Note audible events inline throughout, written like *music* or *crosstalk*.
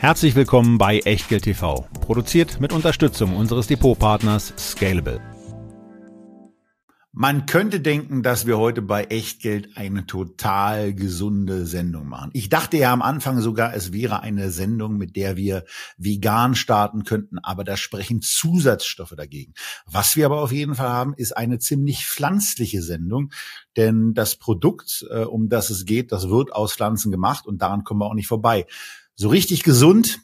Herzlich willkommen bei Echtgeld TV, produziert mit Unterstützung unseres Depotpartners Scalable. Man könnte denken, dass wir heute bei Echtgeld eine total gesunde Sendung machen. Ich dachte ja am Anfang sogar, es wäre eine Sendung, mit der wir vegan starten könnten, aber da sprechen Zusatzstoffe dagegen. Was wir aber auf jeden Fall haben, ist eine ziemlich pflanzliche Sendung, denn das Produkt, äh, um das es geht, das wird aus Pflanzen gemacht und daran kommen wir auch nicht vorbei. So richtig gesund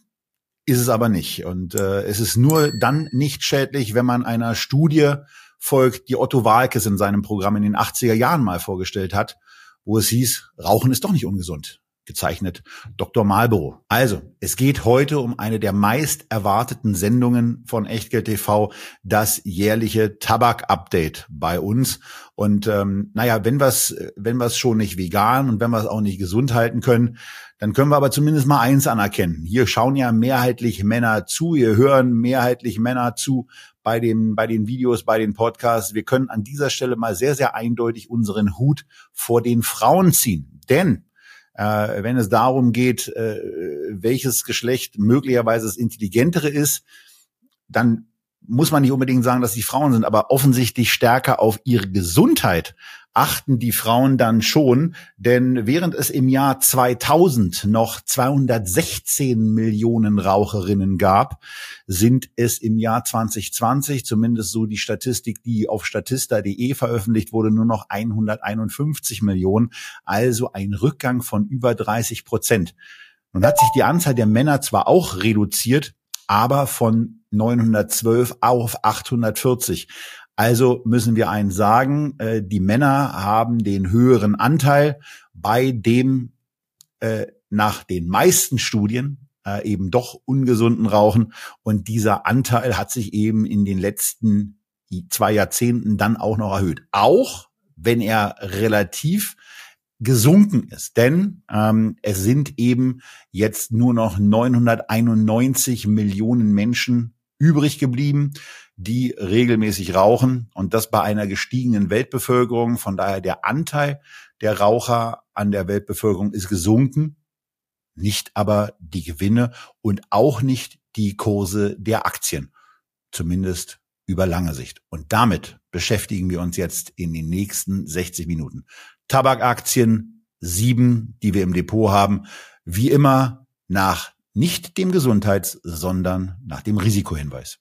ist es aber nicht. Und äh, es ist nur dann nicht schädlich, wenn man einer Studie folgt, die Otto Walkes in seinem Programm in den 80er Jahren mal vorgestellt hat, wo es hieß, Rauchen ist doch nicht ungesund gezeichnet Dr. Marlboro. Also, es geht heute um eine der meist erwarteten Sendungen von Echtgeld TV, das jährliche Tabak-Update bei uns. Und ähm, naja, wenn wir es wenn wir's schon nicht vegan und wenn wir es auch nicht gesund halten können, dann können wir aber zumindest mal eins anerkennen. Hier schauen ja mehrheitlich Männer zu, hier hören mehrheitlich Männer zu bei den, bei den Videos, bei den Podcasts. Wir können an dieser Stelle mal sehr, sehr eindeutig unseren Hut vor den Frauen ziehen. Denn äh, wenn es darum geht, äh, welches Geschlecht möglicherweise das intelligentere ist, dann muss man nicht unbedingt sagen, dass die Frauen sind, aber offensichtlich stärker auf ihre Gesundheit achten die Frauen dann schon, denn während es im Jahr 2000 noch 216 Millionen Raucherinnen gab, sind es im Jahr 2020, zumindest so die Statistik, die auf statista.de veröffentlicht wurde, nur noch 151 Millionen, also ein Rückgang von über 30 Prozent. Nun hat sich die Anzahl der Männer zwar auch reduziert, aber von 912 auf 840. Also müssen wir eins sagen, äh, die Männer haben den höheren Anteil bei dem äh, nach den meisten Studien äh, eben doch ungesunden Rauchen. Und dieser Anteil hat sich eben in den letzten zwei Jahrzehnten dann auch noch erhöht. Auch wenn er relativ gesunken ist. Denn ähm, es sind eben jetzt nur noch 991 Millionen Menschen übrig geblieben die regelmäßig rauchen und das bei einer gestiegenen Weltbevölkerung. Von daher der Anteil der Raucher an der Weltbevölkerung ist gesunken, nicht aber die Gewinne und auch nicht die Kurse der Aktien, zumindest über lange Sicht. Und damit beschäftigen wir uns jetzt in den nächsten 60 Minuten. Tabakaktien, sieben, die wir im Depot haben, wie immer nach nicht dem Gesundheits-, sondern nach dem Risikohinweis.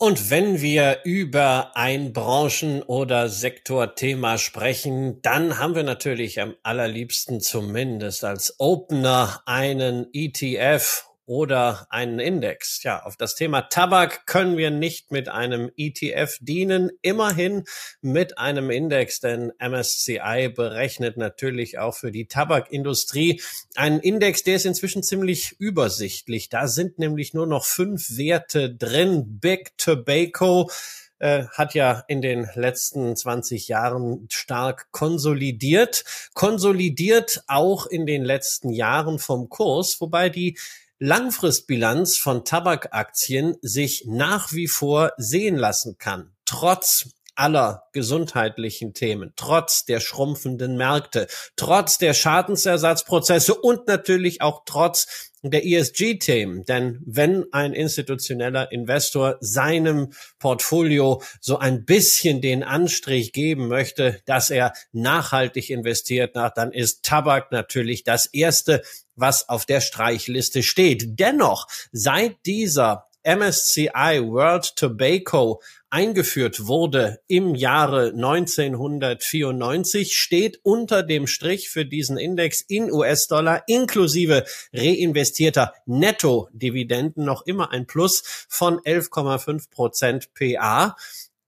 Und wenn wir über ein Branchen- oder Sektorthema sprechen, dann haben wir natürlich am allerliebsten zumindest als Opener einen ETF oder einen Index. Ja, auf das Thema Tabak können wir nicht mit einem ETF dienen, immerhin mit einem Index, denn MSCI berechnet natürlich auch für die Tabakindustrie einen Index, der ist inzwischen ziemlich übersichtlich. Da sind nämlich nur noch fünf Werte drin. Big Tobacco, äh, hat ja in den letzten 20 Jahren stark konsolidiert, konsolidiert auch in den letzten Jahren vom Kurs, wobei die Langfristbilanz von Tabakaktien sich nach wie vor sehen lassen kann, trotz aller gesundheitlichen Themen, trotz der schrumpfenden Märkte, trotz der Schadensersatzprozesse und natürlich auch trotz der ESG-Themen. Denn wenn ein institutioneller Investor seinem Portfolio so ein bisschen den Anstrich geben möchte, dass er nachhaltig investiert, dann ist Tabak natürlich das erste, was auf der Streichliste steht. Dennoch, seit dieser MSCI World Tobacco eingeführt wurde im Jahre 1994, steht unter dem Strich für diesen Index in US-Dollar inklusive reinvestierter Netto-Dividenden noch immer ein Plus von 11,5 Prozent PA.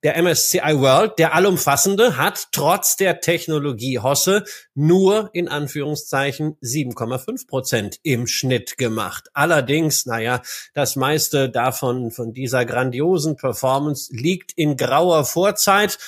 Der MSCI World, der allumfassende, hat trotz der Technologiehosse nur in Anführungszeichen 7,5 Prozent im Schnitt gemacht. Allerdings, naja, das meiste davon, von dieser grandiosen Performance liegt in grauer Vorzeit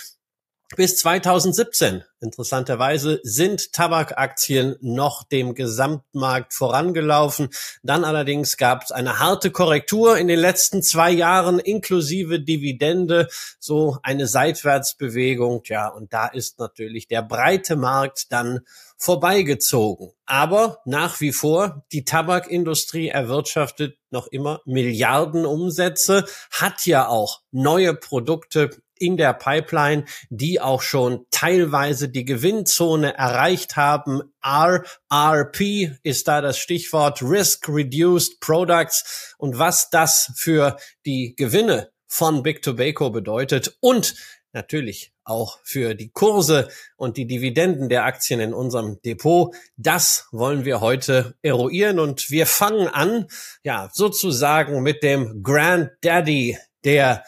bis 2017. Interessanterweise sind Tabakaktien noch dem Gesamtmarkt vorangelaufen. Dann allerdings gab es eine harte Korrektur in den letzten zwei Jahren inklusive Dividende, so eine Seitwärtsbewegung. Ja, und da ist natürlich der breite Markt dann vorbeigezogen. Aber nach wie vor, die Tabakindustrie erwirtschaftet noch immer Milliarden Umsätze, hat ja auch neue Produkte in der Pipeline, die auch schon teilweise die Gewinnzone erreicht haben. RRP ist da das Stichwort Risk Reduced Products und was das für die Gewinne von Big Tobacco bedeutet und natürlich auch für die Kurse und die Dividenden der Aktien in unserem Depot. Das wollen wir heute eruieren und wir fangen an, ja, sozusagen mit dem Granddaddy der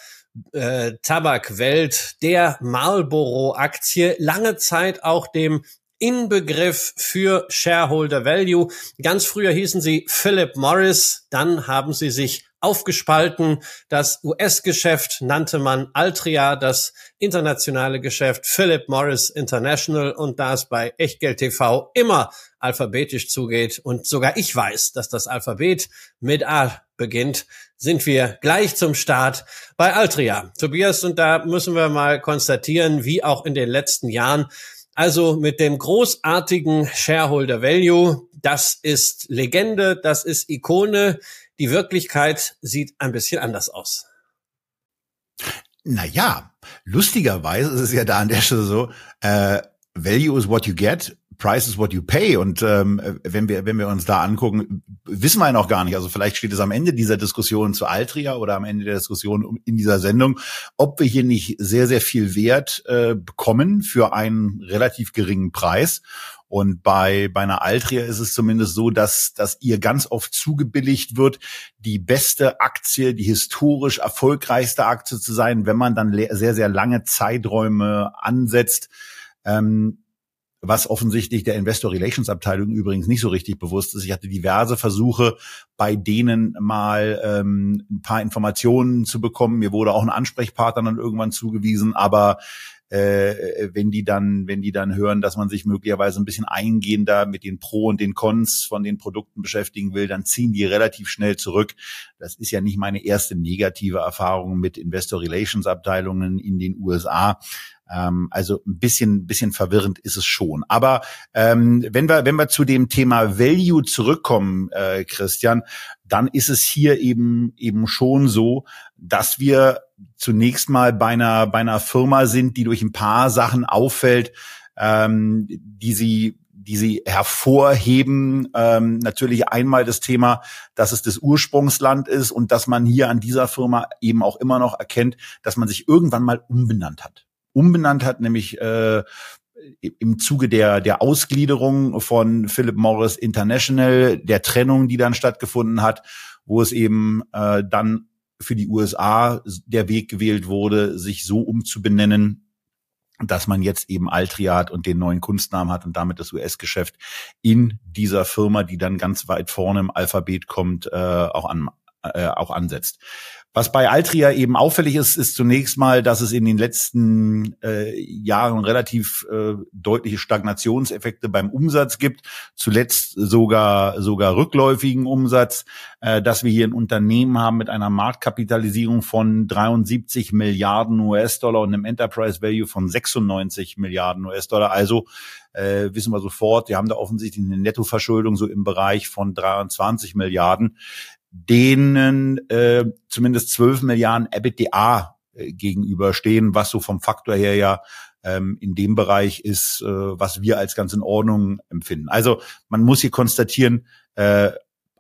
äh, Tabakwelt, der Marlboro-Aktie, lange Zeit auch dem Inbegriff für Shareholder Value. Ganz früher hießen sie Philip Morris, dann haben sie sich aufgespalten. Das US-Geschäft nannte man Altria, das internationale Geschäft Philip Morris International und da es bei Echtgeld TV immer alphabetisch zugeht und sogar ich weiß, dass das Alphabet mit A beginnt, sind wir gleich zum Start bei Altria. Tobias, und da müssen wir mal konstatieren, wie auch in den letzten Jahren, also mit dem großartigen Shareholder Value, das ist Legende, das ist Ikone. Die Wirklichkeit sieht ein bisschen anders aus. Naja, lustigerweise ist es ja da an der Stelle so, äh, Value is what you get, Price is what you pay. Und ähm, wenn wir wenn wir uns da angucken, wissen wir ja noch gar nicht. Also vielleicht steht es am Ende dieser Diskussion zu Altria oder am Ende der Diskussion in dieser Sendung, ob wir hier nicht sehr sehr viel Wert äh, bekommen für einen relativ geringen Preis. Und bei bei einer Altria ist es zumindest so, dass dass ihr ganz oft zugebilligt wird, die beste Aktie, die historisch erfolgreichste Aktie zu sein, wenn man dann sehr sehr lange Zeiträume ansetzt. Ähm, was offensichtlich der Investor Relations Abteilung übrigens nicht so richtig bewusst ist. Ich hatte diverse Versuche, bei denen mal ähm, ein paar Informationen zu bekommen. Mir wurde auch ein Ansprechpartner dann irgendwann zugewiesen, aber äh, wenn die dann, wenn die dann hören, dass man sich möglicherweise ein bisschen eingehender mit den Pro und den Cons von den Produkten beschäftigen will, dann ziehen die relativ schnell zurück. Das ist ja nicht meine erste negative Erfahrung mit Investor Relations Abteilungen in den USA. Ähm, also ein bisschen, bisschen verwirrend ist es schon. Aber ähm, wenn wir, wenn wir zu dem Thema Value zurückkommen, äh, Christian, dann ist es hier eben eben schon so, dass wir zunächst mal bei einer bei einer Firma sind, die durch ein paar Sachen auffällt, ähm, die sie die sie hervorheben. Ähm, natürlich einmal das Thema, dass es das Ursprungsland ist und dass man hier an dieser Firma eben auch immer noch erkennt, dass man sich irgendwann mal umbenannt hat umbenannt hat, nämlich äh, im Zuge der, der Ausgliederung von Philip Morris International, der Trennung, die dann stattgefunden hat, wo es eben äh, dann für die USA der Weg gewählt wurde, sich so umzubenennen, dass man jetzt eben Altria hat und den neuen Kunstnamen hat und damit das US-Geschäft in dieser Firma, die dann ganz weit vorne im Alphabet kommt, äh, auch an, äh, auch ansetzt. Was bei Altria eben auffällig ist, ist zunächst mal, dass es in den letzten äh, Jahren relativ äh, deutliche Stagnationseffekte beim Umsatz gibt. Zuletzt sogar sogar rückläufigen Umsatz, äh, dass wir hier ein Unternehmen haben mit einer Marktkapitalisierung von 73 Milliarden US-Dollar und einem Enterprise Value von 96 Milliarden US-Dollar. Also äh, wissen wir sofort, wir haben da offensichtlich eine Nettoverschuldung so im Bereich von 23 Milliarden denen äh, zumindest 12 Milliarden EBITDA äh, gegenüberstehen, was so vom Faktor her ja ähm, in dem Bereich ist, äh, was wir als ganz in Ordnung empfinden. Also man muss hier konstatieren, äh,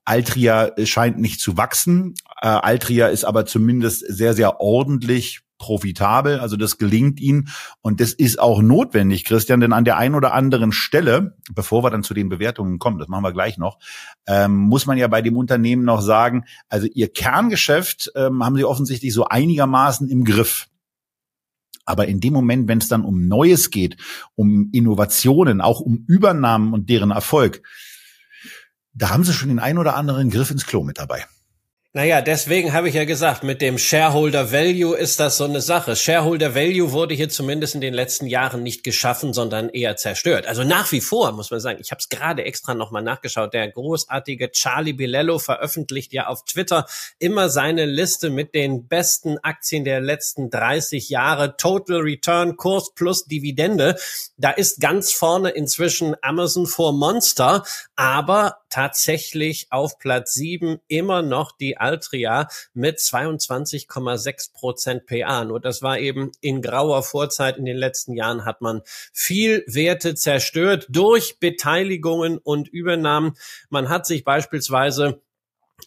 Altria scheint nicht zu wachsen. Äh, Altria ist aber zumindest sehr, sehr ordentlich profitabel. Also das gelingt ihnen und das ist auch notwendig, Christian, denn an der einen oder anderen Stelle, bevor wir dann zu den Bewertungen kommen, das machen wir gleich noch, ähm, muss man ja bei dem Unternehmen noch sagen, also ihr Kerngeschäft ähm, haben sie offensichtlich so einigermaßen im Griff. Aber in dem Moment, wenn es dann um Neues geht, um Innovationen, auch um Übernahmen und deren Erfolg, da haben sie schon den ein oder anderen Griff ins Klo mit dabei. Naja, deswegen habe ich ja gesagt, mit dem Shareholder Value ist das so eine Sache. Shareholder Value wurde hier zumindest in den letzten Jahren nicht geschaffen, sondern eher zerstört. Also nach wie vor, muss man sagen, ich habe es gerade extra nochmal nachgeschaut, der großartige Charlie Bilello veröffentlicht ja auf Twitter immer seine Liste mit den besten Aktien der letzten 30 Jahre, Total Return, Kurs plus Dividende. Da ist ganz vorne inzwischen Amazon for Monster, aber tatsächlich auf Platz 7 immer noch die Altria mit 22,6 Prozent PA. Nur das war eben in grauer Vorzeit. In den letzten Jahren hat man viel Werte zerstört durch Beteiligungen und Übernahmen. Man hat sich beispielsweise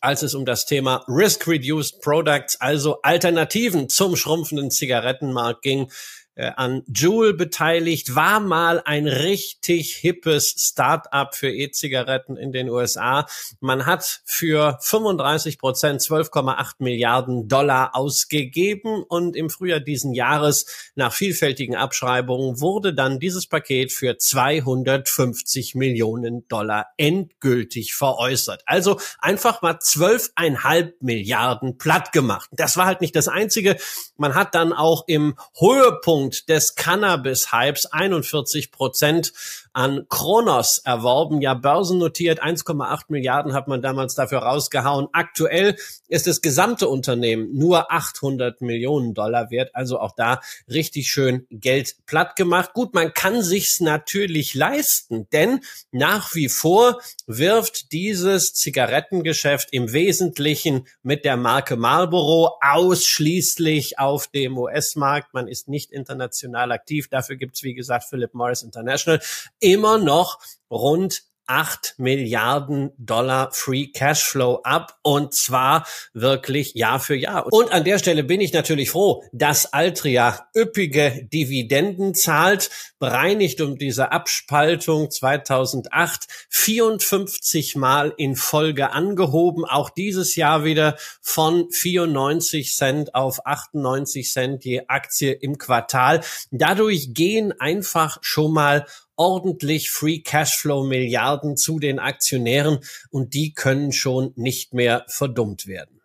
als es um das Thema Risk-Reduced Products, also Alternativen zum schrumpfenden Zigarettenmarkt ging, äh, an Juul beteiligt, war mal ein richtig hippes Start-up für E-Zigaretten in den USA. Man hat für 35 Prozent 12,8 Milliarden Dollar ausgegeben und im Frühjahr diesen Jahres nach vielfältigen Abschreibungen wurde dann dieses Paket für 250 Millionen Dollar endgültig veräußert. Also einfach mal 12,5 Milliarden platt gemacht. Das war halt nicht das einzige. Man hat dann auch im Höhepunkt Höhepunkt des Cannabis-Hypes 41 Prozent an Kronos erworben. Ja, börsennotiert 1,8 Milliarden hat man damals dafür rausgehauen. Aktuell ist das gesamte Unternehmen nur 800 Millionen Dollar wert. Also auch da richtig schön Geld platt gemacht. Gut, man kann sich's natürlich leisten, denn nach wie vor wirft dieses Zigarettengeschäft im Wesentlichen mit der Marke Marlboro ausschließlich auf dem US-Markt. Man ist nicht international aktiv. Dafür gibt's wie gesagt, Philip Morris International immer noch rund 8 Milliarden Dollar Free Cashflow ab und zwar wirklich Jahr für Jahr. Und an der Stelle bin ich natürlich froh, dass Altria üppige Dividenden zahlt, bereinigt um diese Abspaltung 2008 54 Mal in Folge angehoben, auch dieses Jahr wieder von 94 Cent auf 98 Cent je Aktie im Quartal. Dadurch gehen einfach schon mal ordentlich Free Cashflow Milliarden zu den Aktionären und die können schon nicht mehr verdummt werden.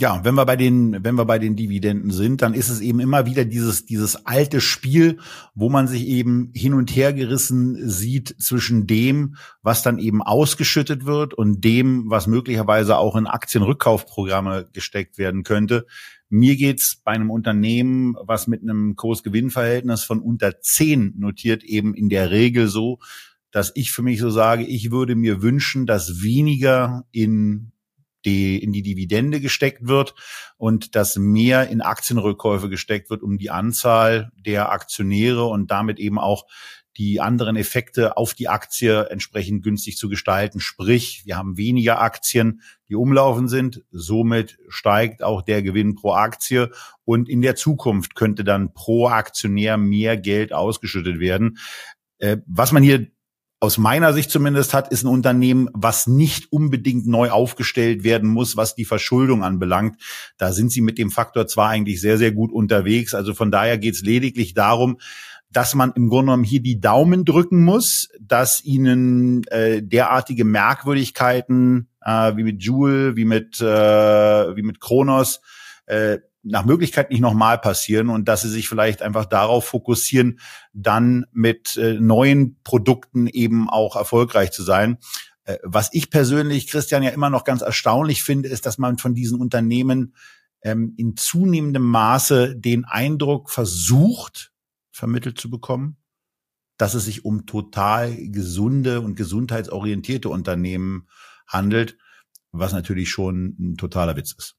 Ja, wenn wir bei den, wenn wir bei den Dividenden sind, dann ist es eben immer wieder dieses, dieses alte Spiel, wo man sich eben hin und her gerissen sieht zwischen dem, was dann eben ausgeschüttet wird und dem, was möglicherweise auch in Aktienrückkaufprogramme gesteckt werden könnte. Mir geht's bei einem Unternehmen, was mit einem Kurs-Gewinn-Verhältnis von unter 10 notiert, eben in der Regel so, dass ich für mich so sage, ich würde mir wünschen, dass weniger in die, in die Dividende gesteckt wird und dass mehr in Aktienrückkäufe gesteckt wird, um die Anzahl der Aktionäre und damit eben auch die anderen Effekte auf die Aktie entsprechend günstig zu gestalten. Sprich, wir haben weniger Aktien, die umlaufen sind. Somit steigt auch der Gewinn pro Aktie. Und in der Zukunft könnte dann pro Aktionär mehr Geld ausgeschüttet werden. Äh, was man hier aus meiner Sicht zumindest hat, ist ein Unternehmen, was nicht unbedingt neu aufgestellt werden muss, was die Verschuldung anbelangt. Da sind sie mit dem Faktor zwar eigentlich sehr, sehr gut unterwegs. Also von daher geht es lediglich darum, dass man im Grunde genommen hier die Daumen drücken muss, dass ihnen äh, derartige Merkwürdigkeiten äh, wie mit Joule, wie mit äh, wie mit Kronos äh, nach Möglichkeit nicht nochmal passieren und dass sie sich vielleicht einfach darauf fokussieren, dann mit äh, neuen Produkten eben auch erfolgreich zu sein. Äh, was ich persönlich, Christian, ja immer noch ganz erstaunlich finde, ist, dass man von diesen Unternehmen ähm, in zunehmendem Maße den Eindruck versucht, vermittelt zu bekommen, dass es sich um total gesunde und gesundheitsorientierte Unternehmen handelt, was natürlich schon ein totaler Witz ist.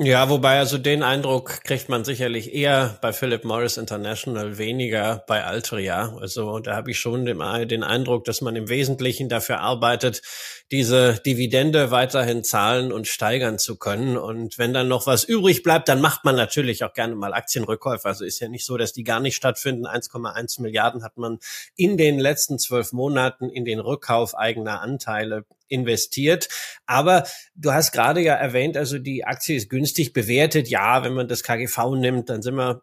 Ja, wobei also den Eindruck kriegt man sicherlich eher bei Philip Morris International, weniger bei Altria. Also da habe ich schon den, den Eindruck, dass man im Wesentlichen dafür arbeitet, diese Dividende weiterhin zahlen und steigern zu können. Und wenn dann noch was übrig bleibt, dann macht man natürlich auch gerne mal Aktienrückkäufe. Also ist ja nicht so, dass die gar nicht stattfinden. 1,1 Milliarden hat man in den letzten zwölf Monaten in den Rückkauf eigener Anteile investiert. Aber du hast gerade ja erwähnt, also die Aktie ist günstig bewertet. Ja, wenn man das KGV nimmt, dann sind wir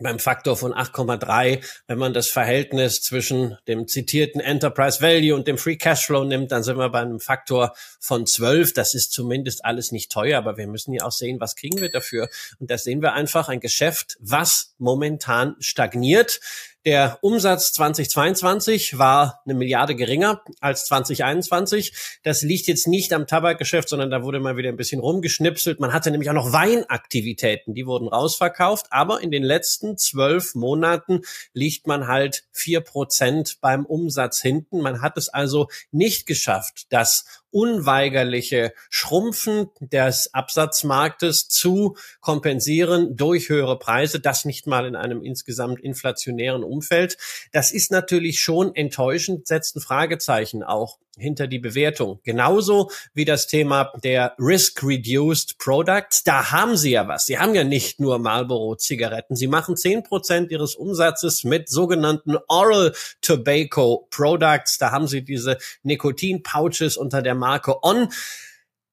beim Faktor von 8,3. Wenn man das Verhältnis zwischen dem zitierten Enterprise Value und dem Free Cashflow nimmt, dann sind wir bei einem Faktor von 12. Das ist zumindest alles nicht teuer, aber wir müssen ja auch sehen, was kriegen wir dafür. Und da sehen wir einfach ein Geschäft, was momentan stagniert. Der Umsatz 2022 war eine Milliarde geringer als 2021. Das liegt jetzt nicht am Tabakgeschäft, sondern da wurde mal wieder ein bisschen rumgeschnipselt. Man hatte nämlich auch noch Weinaktivitäten, die wurden rausverkauft. Aber in den letzten zwölf Monaten liegt man halt vier Prozent beim Umsatz hinten. Man hat es also nicht geschafft, das unweigerliche Schrumpfen des Absatzmarktes zu kompensieren durch höhere Preise, das nicht mal in einem insgesamt inflationären Umfeld. Das ist natürlich schon enttäuschend, setzt ein Fragezeichen auch hinter die Bewertung. Genauso wie das Thema der Risk-Reduced Products. Da haben Sie ja was. Sie haben ja nicht nur Marlboro-Zigaretten. Sie machen zehn Prozent Ihres Umsatzes mit sogenannten Oral Tobacco Products. Da haben Sie diese Nikotin-Pouches unter der Marke On.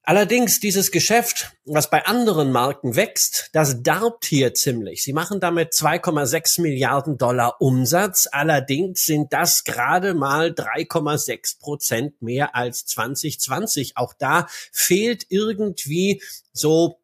Allerdings dieses Geschäft, was bei anderen Marken wächst, das darbt hier ziemlich. Sie machen damit 2,6 Milliarden Dollar Umsatz. Allerdings sind das gerade mal 3,6 Prozent mehr als 2020. Auch da fehlt irgendwie so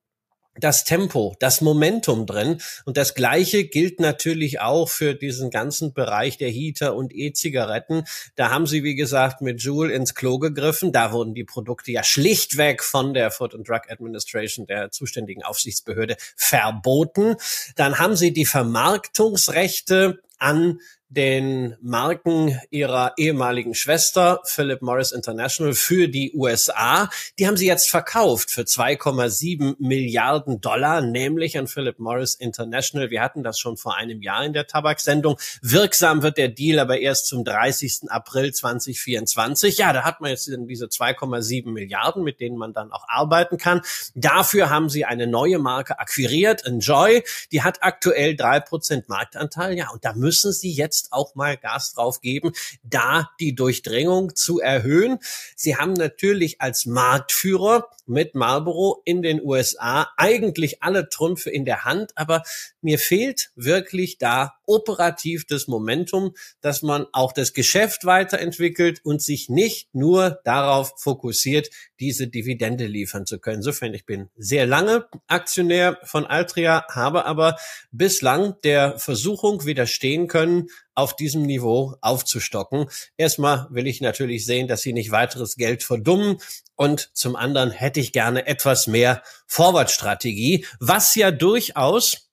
das Tempo, das Momentum drin. Und das Gleiche gilt natürlich auch für diesen ganzen Bereich der Heater und E-Zigaretten. Da haben sie, wie gesagt, mit Joule ins Klo gegriffen. Da wurden die Produkte ja schlichtweg von der Food and Drug Administration, der zuständigen Aufsichtsbehörde, verboten. Dann haben sie die Vermarktungsrechte an den Marken ihrer ehemaligen Schwester Philip Morris International für die USA. Die haben sie jetzt verkauft für 2,7 Milliarden Dollar, nämlich an Philip Morris International. Wir hatten das schon vor einem Jahr in der Tabaksendung. Wirksam wird der Deal aber erst zum 30. April 2024. Ja, da hat man jetzt diese 2,7 Milliarden, mit denen man dann auch arbeiten kann. Dafür haben sie eine neue Marke akquiriert, Enjoy. Die hat aktuell drei Prozent Marktanteil. Ja, und da müssen sie jetzt jetzt auch mal Gas drauf geben, da die Durchdringung zu erhöhen. Sie haben natürlich als Marktführer mit Marlboro in den USA eigentlich alle Trümpfe in der Hand, aber mir fehlt wirklich da operativ das Momentum, dass man auch das Geschäft weiterentwickelt und sich nicht nur darauf fokussiert, diese Dividende liefern zu können. Insofern, ich bin sehr lange Aktionär von Altria, habe aber bislang der Versuchung widerstehen können, auf diesem Niveau aufzustocken. Erstmal will ich natürlich sehen, dass sie nicht weiteres Geld verdummen und zum anderen hätte ich gerne etwas mehr Forward-Strategie, was ja durchaus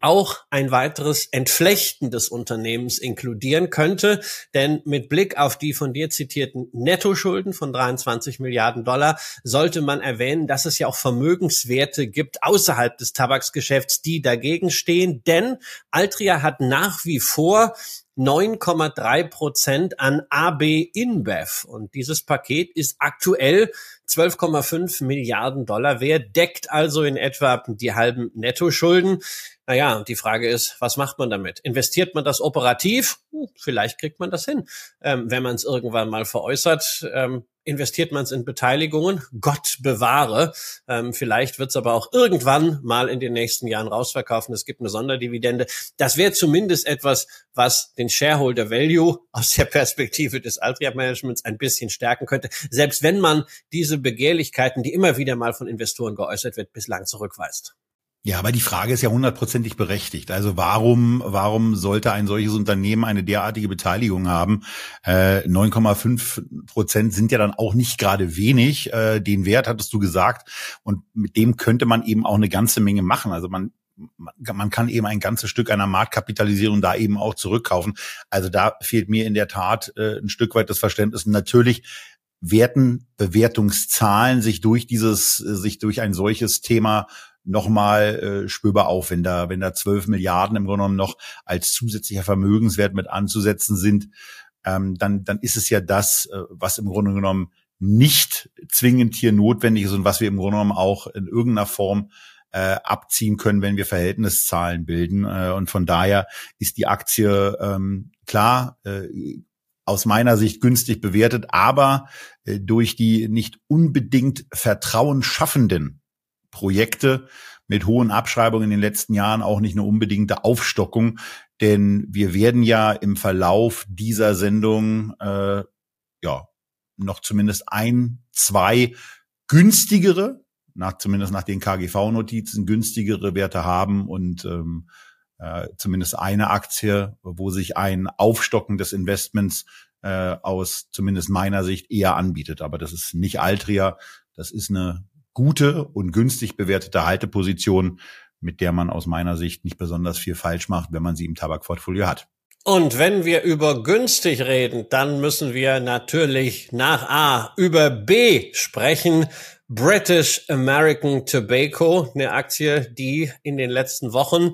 auch ein weiteres Entflechten des Unternehmens inkludieren könnte. Denn mit Blick auf die von dir zitierten Nettoschulden von 23 Milliarden Dollar sollte man erwähnen, dass es ja auch Vermögenswerte gibt außerhalb des Tabaksgeschäfts, die dagegen stehen. Denn Altria hat nach wie vor 9,3 Prozent an AB InBev. Und dieses Paket ist aktuell 12,5 Milliarden Dollar wert, deckt also in etwa die halben Nettoschulden. Naja, die Frage ist, was macht man damit? Investiert man das operativ? Hm, vielleicht kriegt man das hin, ähm, wenn man es irgendwann mal veräußert. Ähm, investiert man es in Beteiligungen? Gott bewahre. Ähm, vielleicht wird es aber auch irgendwann mal in den nächsten Jahren rausverkaufen. Es gibt eine Sonderdividende. Das wäre zumindest etwas, was den Shareholder Value aus der Perspektive des Altria Managements ein bisschen stärken könnte. Selbst wenn man diese Begehrlichkeiten, die immer wieder mal von Investoren geäußert wird, bislang zurückweist. Ja, aber die Frage ist ja hundertprozentig berechtigt. Also warum, warum sollte ein solches Unternehmen eine derartige Beteiligung haben? Äh, 9,5 Prozent sind ja dann auch nicht gerade wenig. Äh, den Wert hattest du gesagt. Und mit dem könnte man eben auch eine ganze Menge machen. Also man man kann eben ein ganzes Stück einer Marktkapitalisierung da eben auch zurückkaufen. Also da fehlt mir in der Tat äh, ein Stück weit das Verständnis. natürlich werten Bewertungszahlen sich durch dieses, sich durch ein solches Thema nochmal äh, spürbar auf, wenn da, wenn da 12 Milliarden im Grunde genommen noch als zusätzlicher Vermögenswert mit anzusetzen sind, ähm, dann, dann ist es ja das, äh, was im Grunde genommen nicht zwingend hier notwendig ist und was wir im Grunde genommen auch in irgendeiner Form äh, abziehen können, wenn wir Verhältniszahlen bilden. Äh, und von daher ist die Aktie ähm, klar äh, aus meiner Sicht günstig bewertet, aber äh, durch die nicht unbedingt vertrauensschaffenden Projekte mit hohen Abschreibungen in den letzten Jahren auch nicht eine unbedingte Aufstockung, denn wir werden ja im Verlauf dieser Sendung äh, ja noch zumindest ein, zwei günstigere, nach zumindest nach den KGV-Notizen günstigere Werte haben und ähm, äh, zumindest eine Aktie, wo sich ein Aufstocken des Investments äh, aus zumindest meiner Sicht eher anbietet. Aber das ist nicht Altria, das ist eine gute und günstig bewertete Halteposition, mit der man aus meiner Sicht nicht besonders viel falsch macht, wenn man sie im Tabakportfolio hat. Und wenn wir über günstig reden, dann müssen wir natürlich nach A über B sprechen. British American Tobacco, eine Aktie, die in den letzten Wochen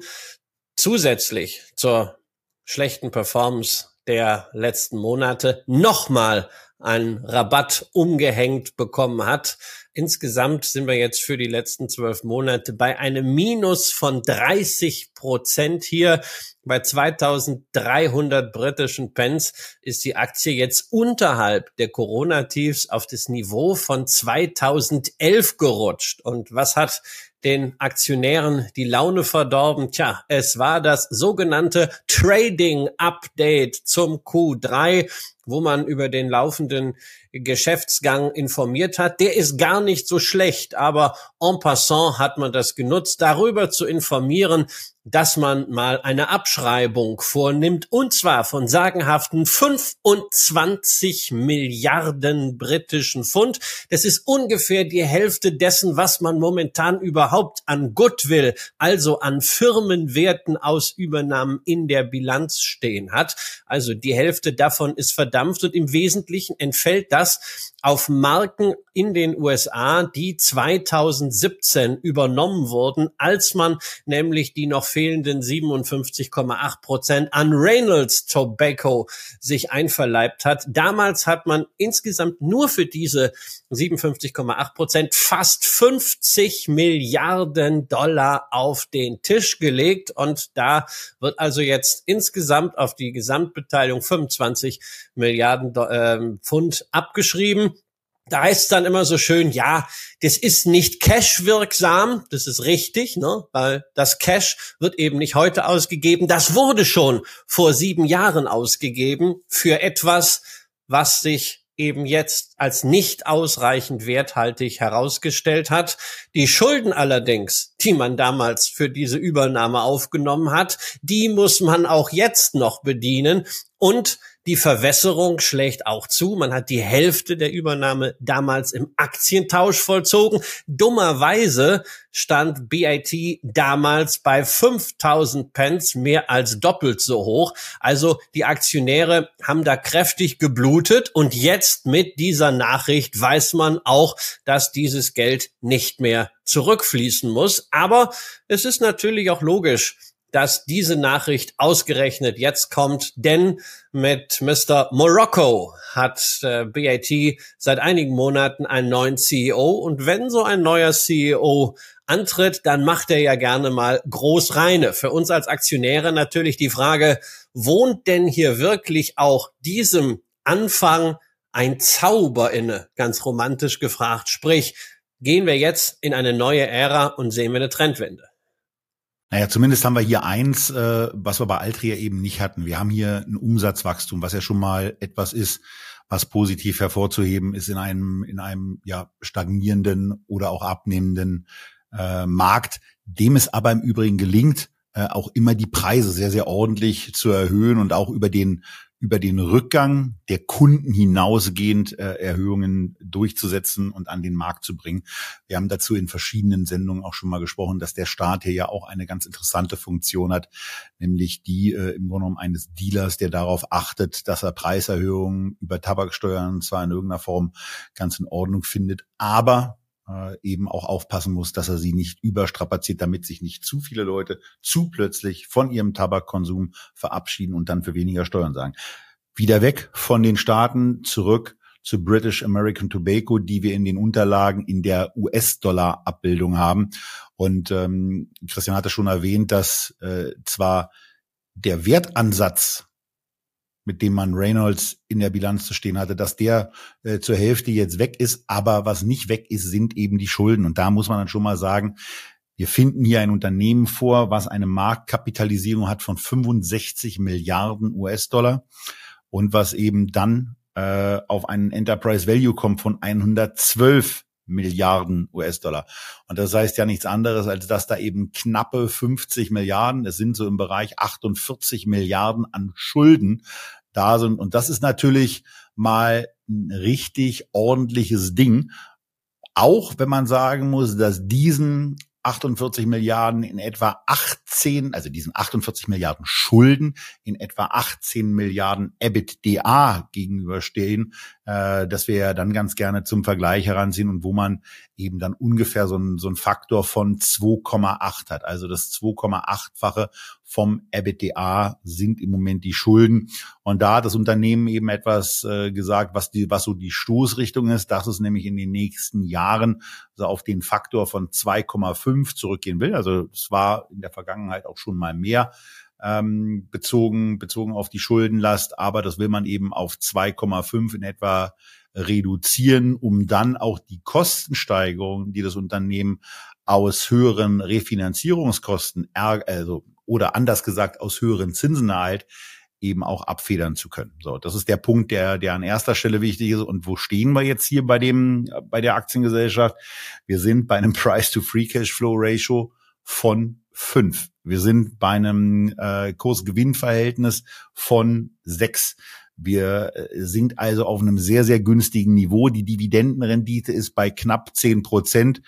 zusätzlich zur schlechten Performance der letzten Monate nochmal einen Rabatt umgehängt bekommen hat. Insgesamt sind wir jetzt für die letzten zwölf Monate bei einem Minus von 30 Prozent hier. Bei 2300 britischen Pence ist die Aktie jetzt unterhalb der Corona-Tiefs auf das Niveau von 2011 gerutscht. Und was hat den Aktionären die Laune verdorben. Tja, es war das sogenannte Trading Update zum Q3, wo man über den laufenden Geschäftsgang informiert hat. Der ist gar nicht so schlecht, aber en passant hat man das genutzt, darüber zu informieren, dass man mal eine Abschreibung vornimmt, und zwar von sagenhaften 25 Milliarden britischen Pfund. Das ist ungefähr die Hälfte dessen, was man momentan überhaupt an Goodwill, also an Firmenwerten aus Übernahmen in der Bilanz stehen hat. Also die Hälfte davon ist verdampft und im Wesentlichen entfällt das auf Marken in den USA, die 2017 übernommen wurden, als man nämlich die noch fehlenden 57,8 Prozent an Reynolds Tobacco sich einverleibt hat. Damals hat man insgesamt nur für diese 57,8 Prozent fast 50 Milliarden Dollar auf den Tisch gelegt und da wird also jetzt insgesamt auf die Gesamtbeteiligung 25 Milliarden äh, Pfund abgeschrieben da heißt es dann immer so schön, ja, das ist nicht cash-wirksam, das ist richtig, ne? weil das Cash wird eben nicht heute ausgegeben, das wurde schon vor sieben Jahren ausgegeben für etwas, was sich eben jetzt als nicht ausreichend werthaltig herausgestellt hat. Die Schulden allerdings, die man damals für diese Übernahme aufgenommen hat, die muss man auch jetzt noch bedienen und die Verwässerung schlägt auch zu. Man hat die Hälfte der Übernahme damals im Aktientausch vollzogen. Dummerweise stand BIT damals bei 5000 Pence, mehr als doppelt so hoch. Also die Aktionäre haben da kräftig geblutet und jetzt mit dieser Nachricht weiß man auch, dass dieses Geld nicht mehr zurückfließen muss. Aber es ist natürlich auch logisch, dass diese Nachricht ausgerechnet jetzt kommt, denn mit Mr. Morocco hat äh, BAT seit einigen Monaten einen neuen CEO und wenn so ein neuer CEO antritt, dann macht er ja gerne mal groß reine. Für uns als Aktionäre natürlich die Frage, wohnt denn hier wirklich auch diesem Anfang ein Zauber inne? Ganz romantisch gefragt. Sprich, gehen wir jetzt in eine neue Ära und sehen wir eine Trendwende. Naja, zumindest haben wir hier eins, äh, was wir bei Altria eben nicht hatten. Wir haben hier ein Umsatzwachstum, was ja schon mal etwas ist, was positiv hervorzuheben ist in einem, in einem ja, stagnierenden oder auch abnehmenden äh, Markt, dem es aber im Übrigen gelingt, äh, auch immer die Preise sehr, sehr ordentlich zu erhöhen und auch über den über den Rückgang der Kunden hinausgehend äh, Erhöhungen durchzusetzen und an den Markt zu bringen. Wir haben dazu in verschiedenen Sendungen auch schon mal gesprochen, dass der Staat hier ja auch eine ganz interessante Funktion hat, nämlich die äh, im Grunde genommen eines Dealers, der darauf achtet, dass er Preiserhöhungen über Tabaksteuern zwar in irgendeiner Form ganz in Ordnung findet, aber äh, eben auch aufpassen muss, dass er sie nicht überstrapaziert, damit sich nicht zu viele Leute zu plötzlich von ihrem Tabakkonsum verabschieden und dann für weniger Steuern sagen. Wieder weg von den Staaten zurück zu British American Tobacco, die wir in den Unterlagen in der US-Dollar-Abbildung haben. Und ähm, Christian hatte schon erwähnt, dass äh, zwar der Wertansatz mit dem man Reynolds in der Bilanz zu stehen hatte, dass der äh, zur Hälfte jetzt weg ist. Aber was nicht weg ist, sind eben die Schulden. Und da muss man dann schon mal sagen, wir finden hier ein Unternehmen vor, was eine Marktkapitalisierung hat von 65 Milliarden US-Dollar und was eben dann äh, auf einen Enterprise Value kommt von 112 Milliarden US-Dollar. Und das heißt ja nichts anderes, als dass da eben knappe 50 Milliarden, es sind so im Bereich 48 Milliarden an Schulden da sind. Und das ist natürlich mal ein richtig ordentliches Ding. Auch wenn man sagen muss, dass diesen 48 Milliarden in etwa 18, also diesen 48 Milliarden Schulden in etwa 18 Milliarden EBITDA gegenüberstehen, äh, dass wir ja dann ganz gerne zum Vergleich heranziehen und wo man eben dann ungefähr so ein, so ein Faktor von 2,8 hat. Also das 2,8-fache vom EBITDA sind im Moment die Schulden. Und da hat das Unternehmen eben etwas äh, gesagt, was die, was so die Stoßrichtung ist, dass es nämlich in den nächsten Jahren so auf den Faktor von 2,5 zurückgehen will. Also es war in der Vergangenheit auch schon mal mehr ähm, bezogen, bezogen auf die Schuldenlast, aber das will man eben auf 2,5 in etwa reduzieren, um dann auch die Kostensteigerung, die das Unternehmen aus höheren Refinanzierungskosten, also oder anders gesagt aus höheren Zinsen erhält, eben auch abfedern zu können. So, das ist der Punkt, der, der an erster Stelle wichtig ist. Und wo stehen wir jetzt hier bei dem, bei der Aktiengesellschaft? Wir sind bei einem *laughs* Price-to-Free-Cash-Flow-Ratio von fünf. Wir sind bei einem äh, Kurs-Gewinn-Verhältnis von sechs. Wir äh, sind also auf einem sehr, sehr günstigen Niveau. Die Dividendenrendite ist bei knapp zehn Prozent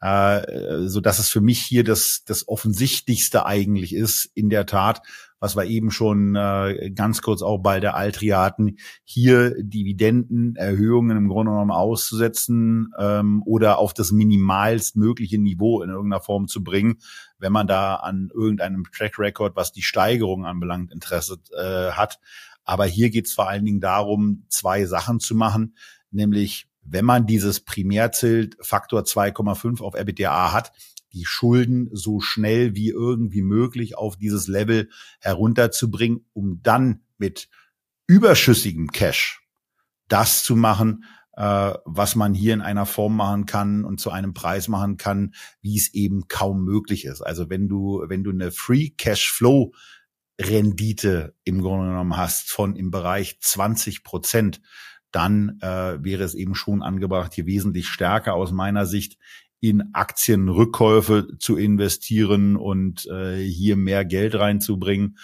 äh, so dass es für mich hier das, das Offensichtlichste eigentlich ist, in der Tat, was wir eben schon äh, ganz kurz auch bei der Altria hatten, hier Dividendenerhöhungen im Grunde genommen auszusetzen ähm, oder auf das minimalstmögliche Niveau in irgendeiner Form zu bringen, wenn man da an irgendeinem Track Record, was die Steigerung anbelangt, Interesse äh, hat. Aber hier geht es vor allen Dingen darum, zwei Sachen zu machen, nämlich wenn man dieses Primärziel Faktor 2,5 auf EBITDA hat, die Schulden so schnell wie irgendwie möglich auf dieses Level herunterzubringen, um dann mit überschüssigem Cash das zu machen, äh, was man hier in einer Form machen kann und zu einem Preis machen kann, wie es eben kaum möglich ist. Also wenn du, wenn du eine Free Cash Flow Rendite im Grunde genommen hast von im Bereich 20 Prozent, dann äh, wäre es eben schon angebracht, hier wesentlich stärker aus meiner Sicht in Aktienrückkäufe zu investieren und äh, hier mehr Geld reinzubringen.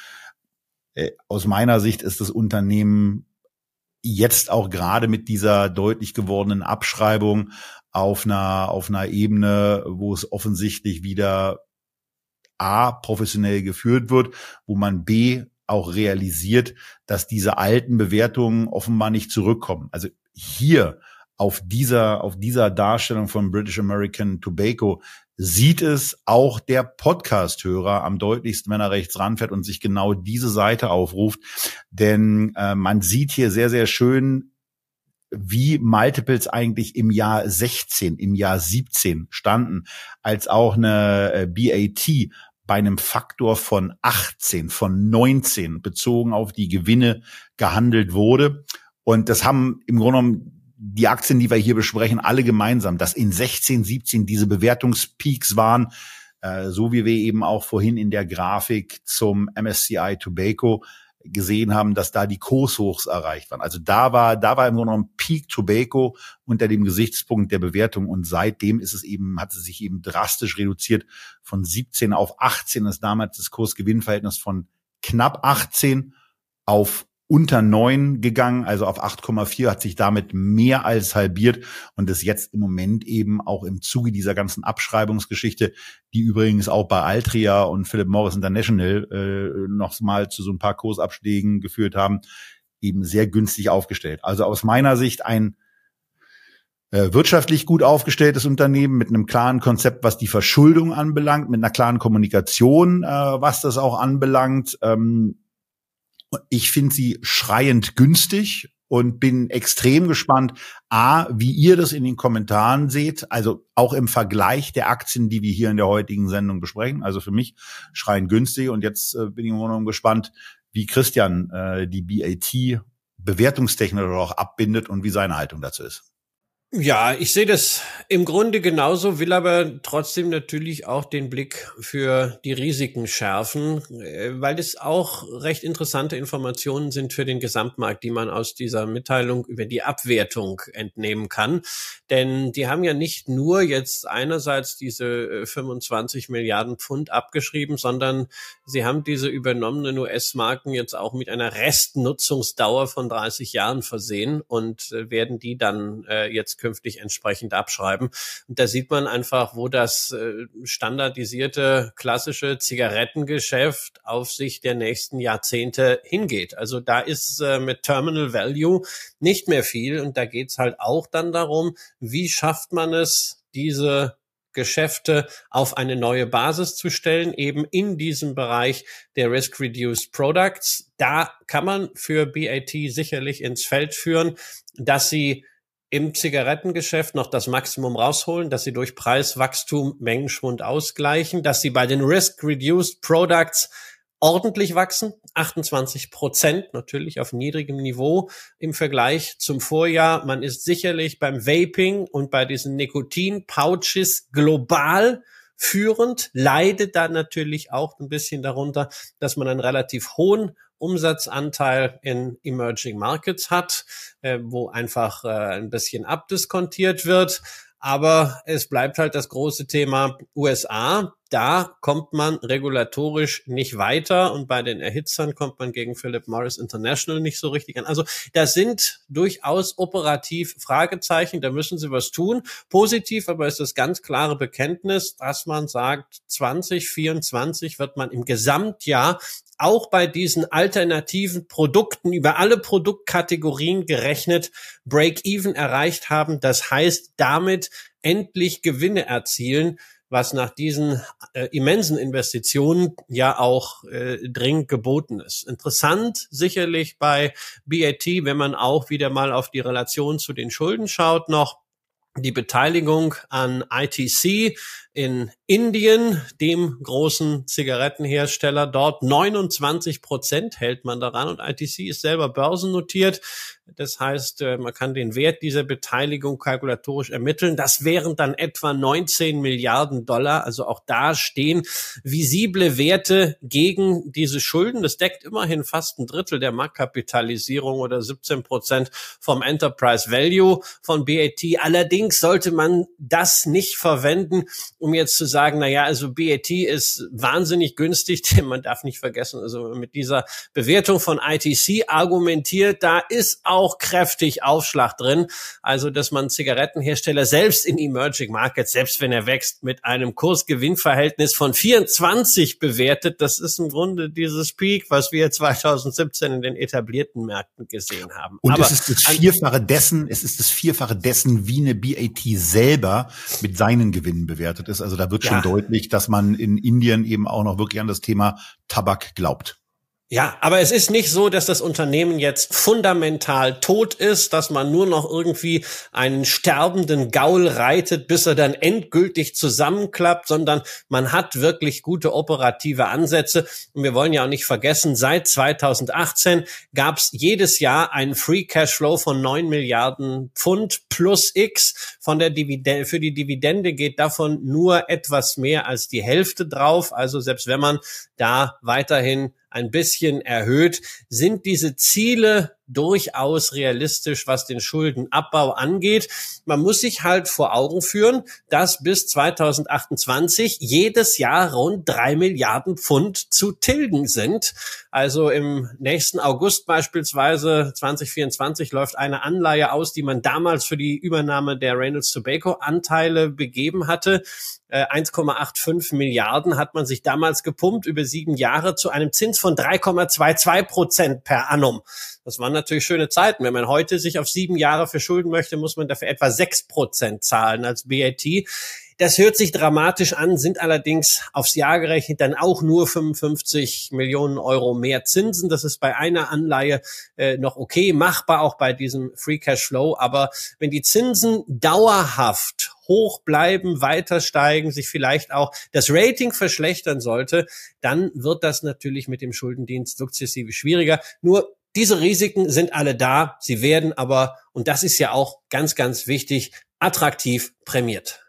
Äh, aus meiner Sicht ist das Unternehmen jetzt auch gerade mit dieser deutlich gewordenen Abschreibung auf einer, auf einer Ebene, wo es offensichtlich wieder A, professionell geführt wird, wo man B, auch realisiert, dass diese alten Bewertungen offenbar nicht zurückkommen. Also hier auf dieser, auf dieser Darstellung von British American Tobacco sieht es auch der Podcast-Hörer am deutlichsten, wenn er rechts ranfährt und sich genau diese Seite aufruft. Denn äh, man sieht hier sehr, sehr schön, wie Multiples eigentlich im Jahr 16, im Jahr 17 standen, als auch eine äh, BAT bei einem Faktor von 18, von 19 bezogen auf die Gewinne gehandelt wurde. Und das haben im Grunde genommen die Aktien, die wir hier besprechen, alle gemeinsam, dass in 16, 17 diese Bewertungspeaks waren, äh, so wie wir eben auch vorhin in der Grafik zum MSCI Tobacco gesehen haben, dass da die Kurshochs erreicht waren. Also da war, da war im Grunde genommen Peak Tobacco unter dem Gesichtspunkt der Bewertung und seitdem ist es eben, hat es sich eben drastisch reduziert von 17 auf 18 ist damals das Kursgewinnverhältnis von knapp 18 auf unter neun gegangen, also auf 8,4, hat sich damit mehr als halbiert und ist jetzt im Moment eben auch im Zuge dieser ganzen Abschreibungsgeschichte, die übrigens auch bei Altria und Philip Morris International äh, noch mal zu so ein paar Kursabschlägen geführt haben, eben sehr günstig aufgestellt. Also aus meiner Sicht ein äh, wirtschaftlich gut aufgestelltes Unternehmen mit einem klaren Konzept, was die Verschuldung anbelangt, mit einer klaren Kommunikation, äh, was das auch anbelangt. Ähm, ich finde sie schreiend günstig und bin extrem gespannt, a, wie ihr das in den Kommentaren seht, also auch im Vergleich der Aktien, die wir hier in der heutigen Sendung besprechen. Also für mich schreiend günstig und jetzt äh, bin ich immer noch gespannt, wie Christian äh, die BAT bewertungstechnisch auch abbindet und wie seine Haltung dazu ist. Ja, ich sehe das im Grunde genauso, will aber trotzdem natürlich auch den Blick für die Risiken schärfen, äh, weil es auch recht interessante Informationen sind für den Gesamtmarkt, die man aus dieser Mitteilung über die Abwertung entnehmen kann. Denn die haben ja nicht nur jetzt einerseits diese 25 äh, Milliarden Pfund abgeschrieben, sondern sie haben diese übernommenen US-Marken jetzt auch mit einer Restnutzungsdauer von 30 Jahren versehen und äh, werden die dann jetzt künftig entsprechend abschreiben. Und da sieht man einfach, wo das äh, standardisierte klassische Zigarettengeschäft auf sich der nächsten Jahrzehnte hingeht. Also da ist äh, mit Terminal Value nicht mehr viel und da geht's halt auch dann darum, wie schafft man es, diese Geschäfte auf eine neue Basis zu stellen, eben in diesem Bereich der Risk-Reduced Products. Da kann man für BAT sicherlich ins Feld führen, dass sie im Zigarettengeschäft noch das Maximum rausholen, dass sie durch Preiswachstum Mengenschwund ausgleichen, dass sie bei den Risk-Reduced Products ordentlich wachsen, 28 Prozent natürlich auf niedrigem Niveau im Vergleich zum Vorjahr. Man ist sicherlich beim Vaping und bei diesen Nikotin-Pouches global führend, leidet da natürlich auch ein bisschen darunter, dass man einen relativ hohen Umsatzanteil in Emerging Markets hat, äh, wo einfach äh, ein bisschen abdiskontiert wird. Aber es bleibt halt das große Thema USA. Da kommt man regulatorisch nicht weiter und bei den Erhitzern kommt man gegen Philip Morris International nicht so richtig an. Also das sind durchaus operativ Fragezeichen, da müssen sie was tun. Positiv aber ist das ganz klare Bekenntnis, dass man sagt, 2024 wird man im Gesamtjahr auch bei diesen alternativen Produkten über alle Produktkategorien gerechnet Break-Even erreicht haben. Das heißt, damit endlich Gewinne erzielen, was nach diesen äh, immensen Investitionen ja auch äh, dringend geboten ist. Interessant sicherlich bei BAT, wenn man auch wieder mal auf die Relation zu den Schulden schaut noch die Beteiligung an ITC in Indien, dem großen Zigarettenhersteller dort. 29 Prozent hält man daran und ITC ist selber börsennotiert. Das heißt, äh, man kann den Wert dieser Beteiligung kalkulatorisch ermitteln. Das wären dann etwa 19 Milliarden Dollar. Also auch da stehen visible Werte gegen diese Schulden. Das deckt immerhin fast ein Drittel der Marktkapitalisierung oder 17 Prozent vom Enterprise Value von BAT. Allerdings sollte man das nicht verwenden, um jetzt zu sagen, na ja, also BAT ist wahnsinnig günstig, *laughs* denn man darf nicht vergessen, also mit dieser Bewertung von ITC argumentiert, da ist auch kräftig Aufschlag drin. Also, dass man Zigarettenhersteller selbst in Emerging Markets, selbst wenn er wächst, mit einem Kursgewinnverhältnis von 24 bewertet, das ist im Grunde dieses Peak, was wir 2017 in den etablierten Märkten gesehen haben. Und Aber es ist das Vierfache dessen, es ist das Vierfache dessen, wie eine BAT selber mit seinen Gewinnen bewertet ist. Also da wird schon deutlich, dass man in Indien eben auch noch wirklich an das Thema Tabak glaubt. Ja, aber es ist nicht so, dass das Unternehmen jetzt fundamental tot ist, dass man nur noch irgendwie einen sterbenden Gaul reitet, bis er dann endgültig zusammenklappt, sondern man hat wirklich gute operative Ansätze. Und wir wollen ja auch nicht vergessen, seit 2018 gab es jedes Jahr einen Free Cashflow von neun Milliarden Pfund plus X. Von der Dividende, für die Dividende geht davon nur etwas mehr als die Hälfte drauf. Also selbst wenn man da weiterhin ein bisschen erhöht. Sind diese Ziele durchaus realistisch, was den Schuldenabbau angeht. Man muss sich halt vor Augen führen, dass bis 2028 jedes Jahr rund drei Milliarden Pfund zu tilgen sind. Also im nächsten August beispielsweise 2024 läuft eine Anleihe aus, die man damals für die Übernahme der Reynolds Tobacco Anteile begeben hatte. 1,85 äh, Milliarden hat man sich damals gepumpt über sieben Jahre zu einem Zins von 3,22 Prozent per annum. Das waren natürlich schöne Zeiten. Wenn man heute sich auf sieben Jahre verschulden möchte, muss man dafür etwa sechs Prozent zahlen als BAT. Das hört sich dramatisch an, sind allerdings aufs Jahr gerechnet dann auch nur 55 Millionen Euro mehr Zinsen. Das ist bei einer Anleihe äh, noch okay, machbar auch bei diesem Free Cash Flow. Aber wenn die Zinsen dauerhaft hoch bleiben, weiter steigen, sich vielleicht auch das Rating verschlechtern sollte, dann wird das natürlich mit dem Schuldendienst sukzessive schwieriger. Nur diese Risiken sind alle da. Sie werden aber, und das ist ja auch ganz, ganz wichtig, attraktiv prämiert.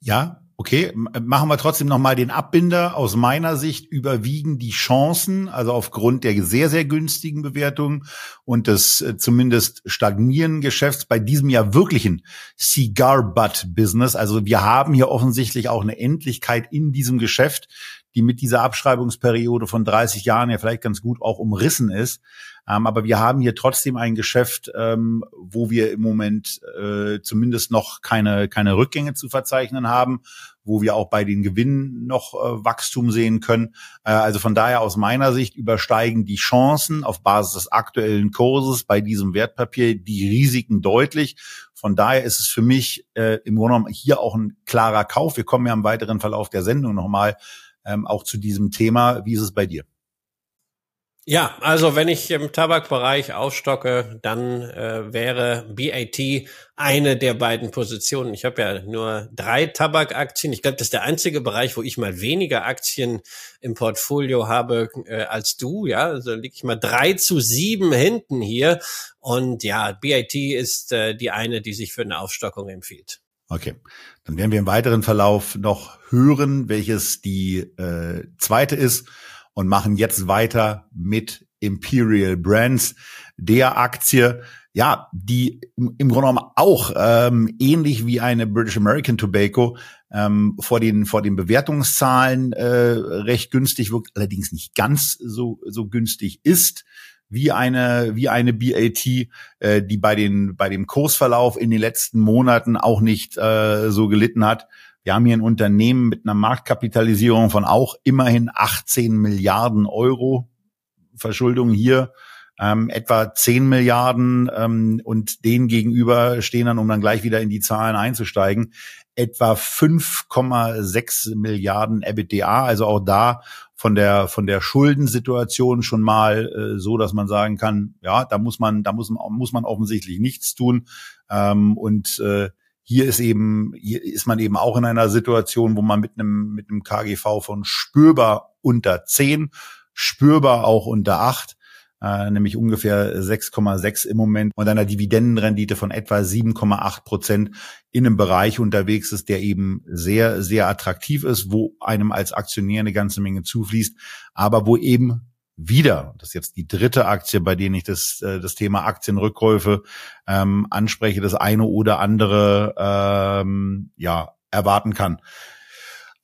Ja, Okay, machen wir trotzdem nochmal den Abbinder. Aus meiner Sicht überwiegen die Chancen, also aufgrund der sehr, sehr günstigen Bewertung und des äh, zumindest stagnierenden Geschäfts bei diesem ja wirklichen Cigar-Butt-Business. Also wir haben hier offensichtlich auch eine Endlichkeit in diesem Geschäft, die mit dieser Abschreibungsperiode von 30 Jahren ja vielleicht ganz gut auch umrissen ist. Ähm, aber wir haben hier trotzdem ein Geschäft, ähm, wo wir im Moment äh, zumindest noch keine, keine Rückgänge zu verzeichnen haben, wo wir auch bei den Gewinnen noch äh, Wachstum sehen können. Äh, also von daher aus meiner Sicht übersteigen die Chancen auf Basis des aktuellen Kurses bei diesem Wertpapier die Risiken deutlich. Von daher ist es für mich äh, im Grunde genommen hier auch ein klarer Kauf. Wir kommen ja im weiteren Verlauf der Sendung nochmal ähm, auch zu diesem Thema. Wie ist es bei dir? Ja, also wenn ich im Tabakbereich aufstocke, dann äh, wäre BAT eine der beiden Positionen. Ich habe ja nur drei Tabakaktien. Ich glaube, das ist der einzige Bereich, wo ich mal weniger Aktien im Portfolio habe äh, als du. Ja, also liege ich mal drei zu sieben hinten hier. Und ja, BAT ist äh, die eine, die sich für eine Aufstockung empfiehlt. Okay, dann werden wir im weiteren Verlauf noch hören, welches die äh, zweite ist und machen jetzt weiter mit Imperial Brands, der Aktie, ja, die im Grunde genommen auch ähm, ähnlich wie eine British American Tobacco ähm, vor den vor den Bewertungszahlen äh, recht günstig wirkt, allerdings nicht ganz so so günstig ist wie eine wie eine BAT, äh, die bei den bei dem Kursverlauf in den letzten Monaten auch nicht äh, so gelitten hat. Wir haben hier ein Unternehmen mit einer Marktkapitalisierung von auch immerhin 18 Milliarden Euro. Verschuldung hier ähm, etwa 10 Milliarden ähm, und denen gegenüber stehen dann, um dann gleich wieder in die Zahlen einzusteigen, etwa 5,6 Milliarden EBITDA. Also auch da von der von der Schuldensituation schon mal äh, so, dass man sagen kann, ja, da muss man da muss man muss man offensichtlich nichts tun ähm, und äh, hier ist eben, hier ist man eben auch in einer Situation, wo man mit einem, mit einem KGV von spürbar unter 10, spürbar auch unter 8, äh, nämlich ungefähr 6,6 im Moment und einer Dividendenrendite von etwa 7,8 Prozent in einem Bereich unterwegs ist, der eben sehr, sehr attraktiv ist, wo einem als Aktionär eine ganze Menge zufließt, aber wo eben wieder, das ist jetzt die dritte Aktie, bei denen ich das, äh, das Thema Aktienrückkäufe ähm, anspreche, das eine oder andere ähm, ja erwarten kann.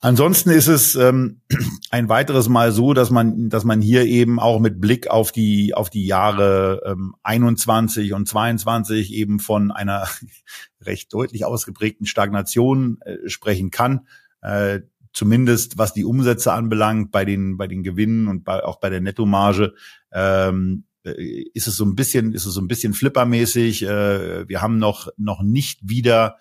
Ansonsten ist es ähm, *clears throat* ein weiteres Mal so, dass man, dass man hier eben auch mit Blick auf die auf die Jahre ähm, 21 und 22 eben von einer *laughs* recht deutlich ausgeprägten Stagnation äh, sprechen kann. Äh, zumindest was die Umsätze anbelangt, bei den, bei den Gewinnen und bei, auch bei der Nettomarge, ähm, äh, ist es so ein bisschen, ist es so ein bisschen flippermäßig. Äh, wir haben noch, noch nicht wieder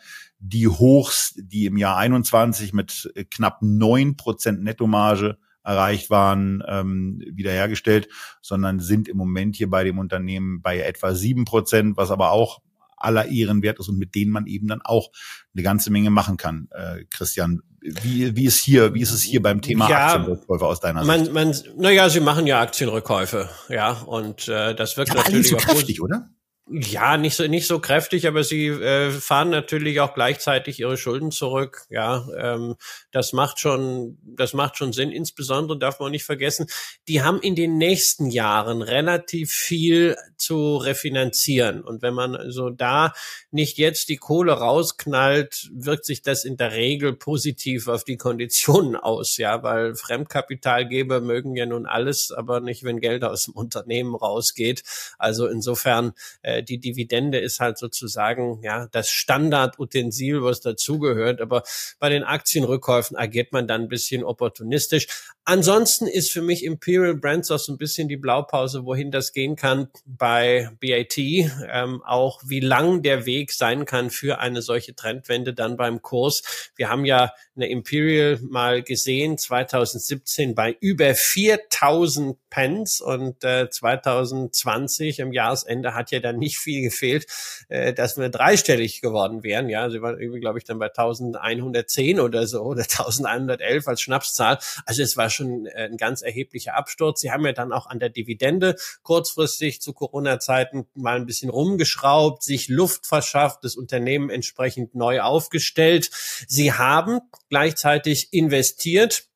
die Hochs, die im Jahr 21 mit knapp neun Prozent Nettomarge erreicht waren, ähm, wiederhergestellt, sondern sind im Moment hier bei dem Unternehmen bei etwa sieben Prozent, was aber auch aller Ehren wert ist und mit denen man eben dann auch eine ganze Menge machen kann. Äh, Christian, wie, wie ist hier, wie ist es hier beim Thema ja, Aktienrückkäufe aus deiner man, Sicht? Man, naja, sie machen ja Aktienrückkäufe, ja, und äh, das wirkt ja, natürlich so kräftig, oder? Ja, nicht so nicht so kräftig, aber sie äh, fahren natürlich auch gleichzeitig ihre Schulden zurück. Ja, ähm, das macht schon das macht schon Sinn. Insbesondere darf man nicht vergessen, die haben in den nächsten Jahren relativ viel zu refinanzieren und wenn man also da nicht jetzt die Kohle rausknallt, wirkt sich das in der Regel positiv auf die Konditionen aus. Ja, weil Fremdkapitalgeber mögen ja nun alles, aber nicht wenn Geld aus dem Unternehmen rausgeht. Also insofern äh, die Dividende ist halt sozusagen ja das Standardutensil, was dazugehört. Aber bei den Aktienrückkäufen agiert man dann ein bisschen opportunistisch. Ansonsten ist für mich Imperial Brands auch so ein bisschen die Blaupause, wohin das gehen kann bei BAT. Ähm, auch wie lang der Weg sein kann für eine solche Trendwende dann beim Kurs. Wir haben ja eine Imperial mal gesehen, 2017 bei über 4000 Pence und äh, 2020 im Jahresende hat ja dann nicht viel gefehlt, äh, dass wir dreistellig geworden wären. Ja, sie waren irgendwie, glaube ich, dann bei 1110 oder so oder *laughs* 1111 als Schnapszahl. Also es war schon äh, ein ganz erheblicher Absturz. Sie haben ja dann auch an der Dividende kurzfristig zu Corona-Zeiten mal ein bisschen rumgeschraubt, sich Luft verschafft, das Unternehmen entsprechend neu aufgestellt. Sie haben gleichzeitig investiert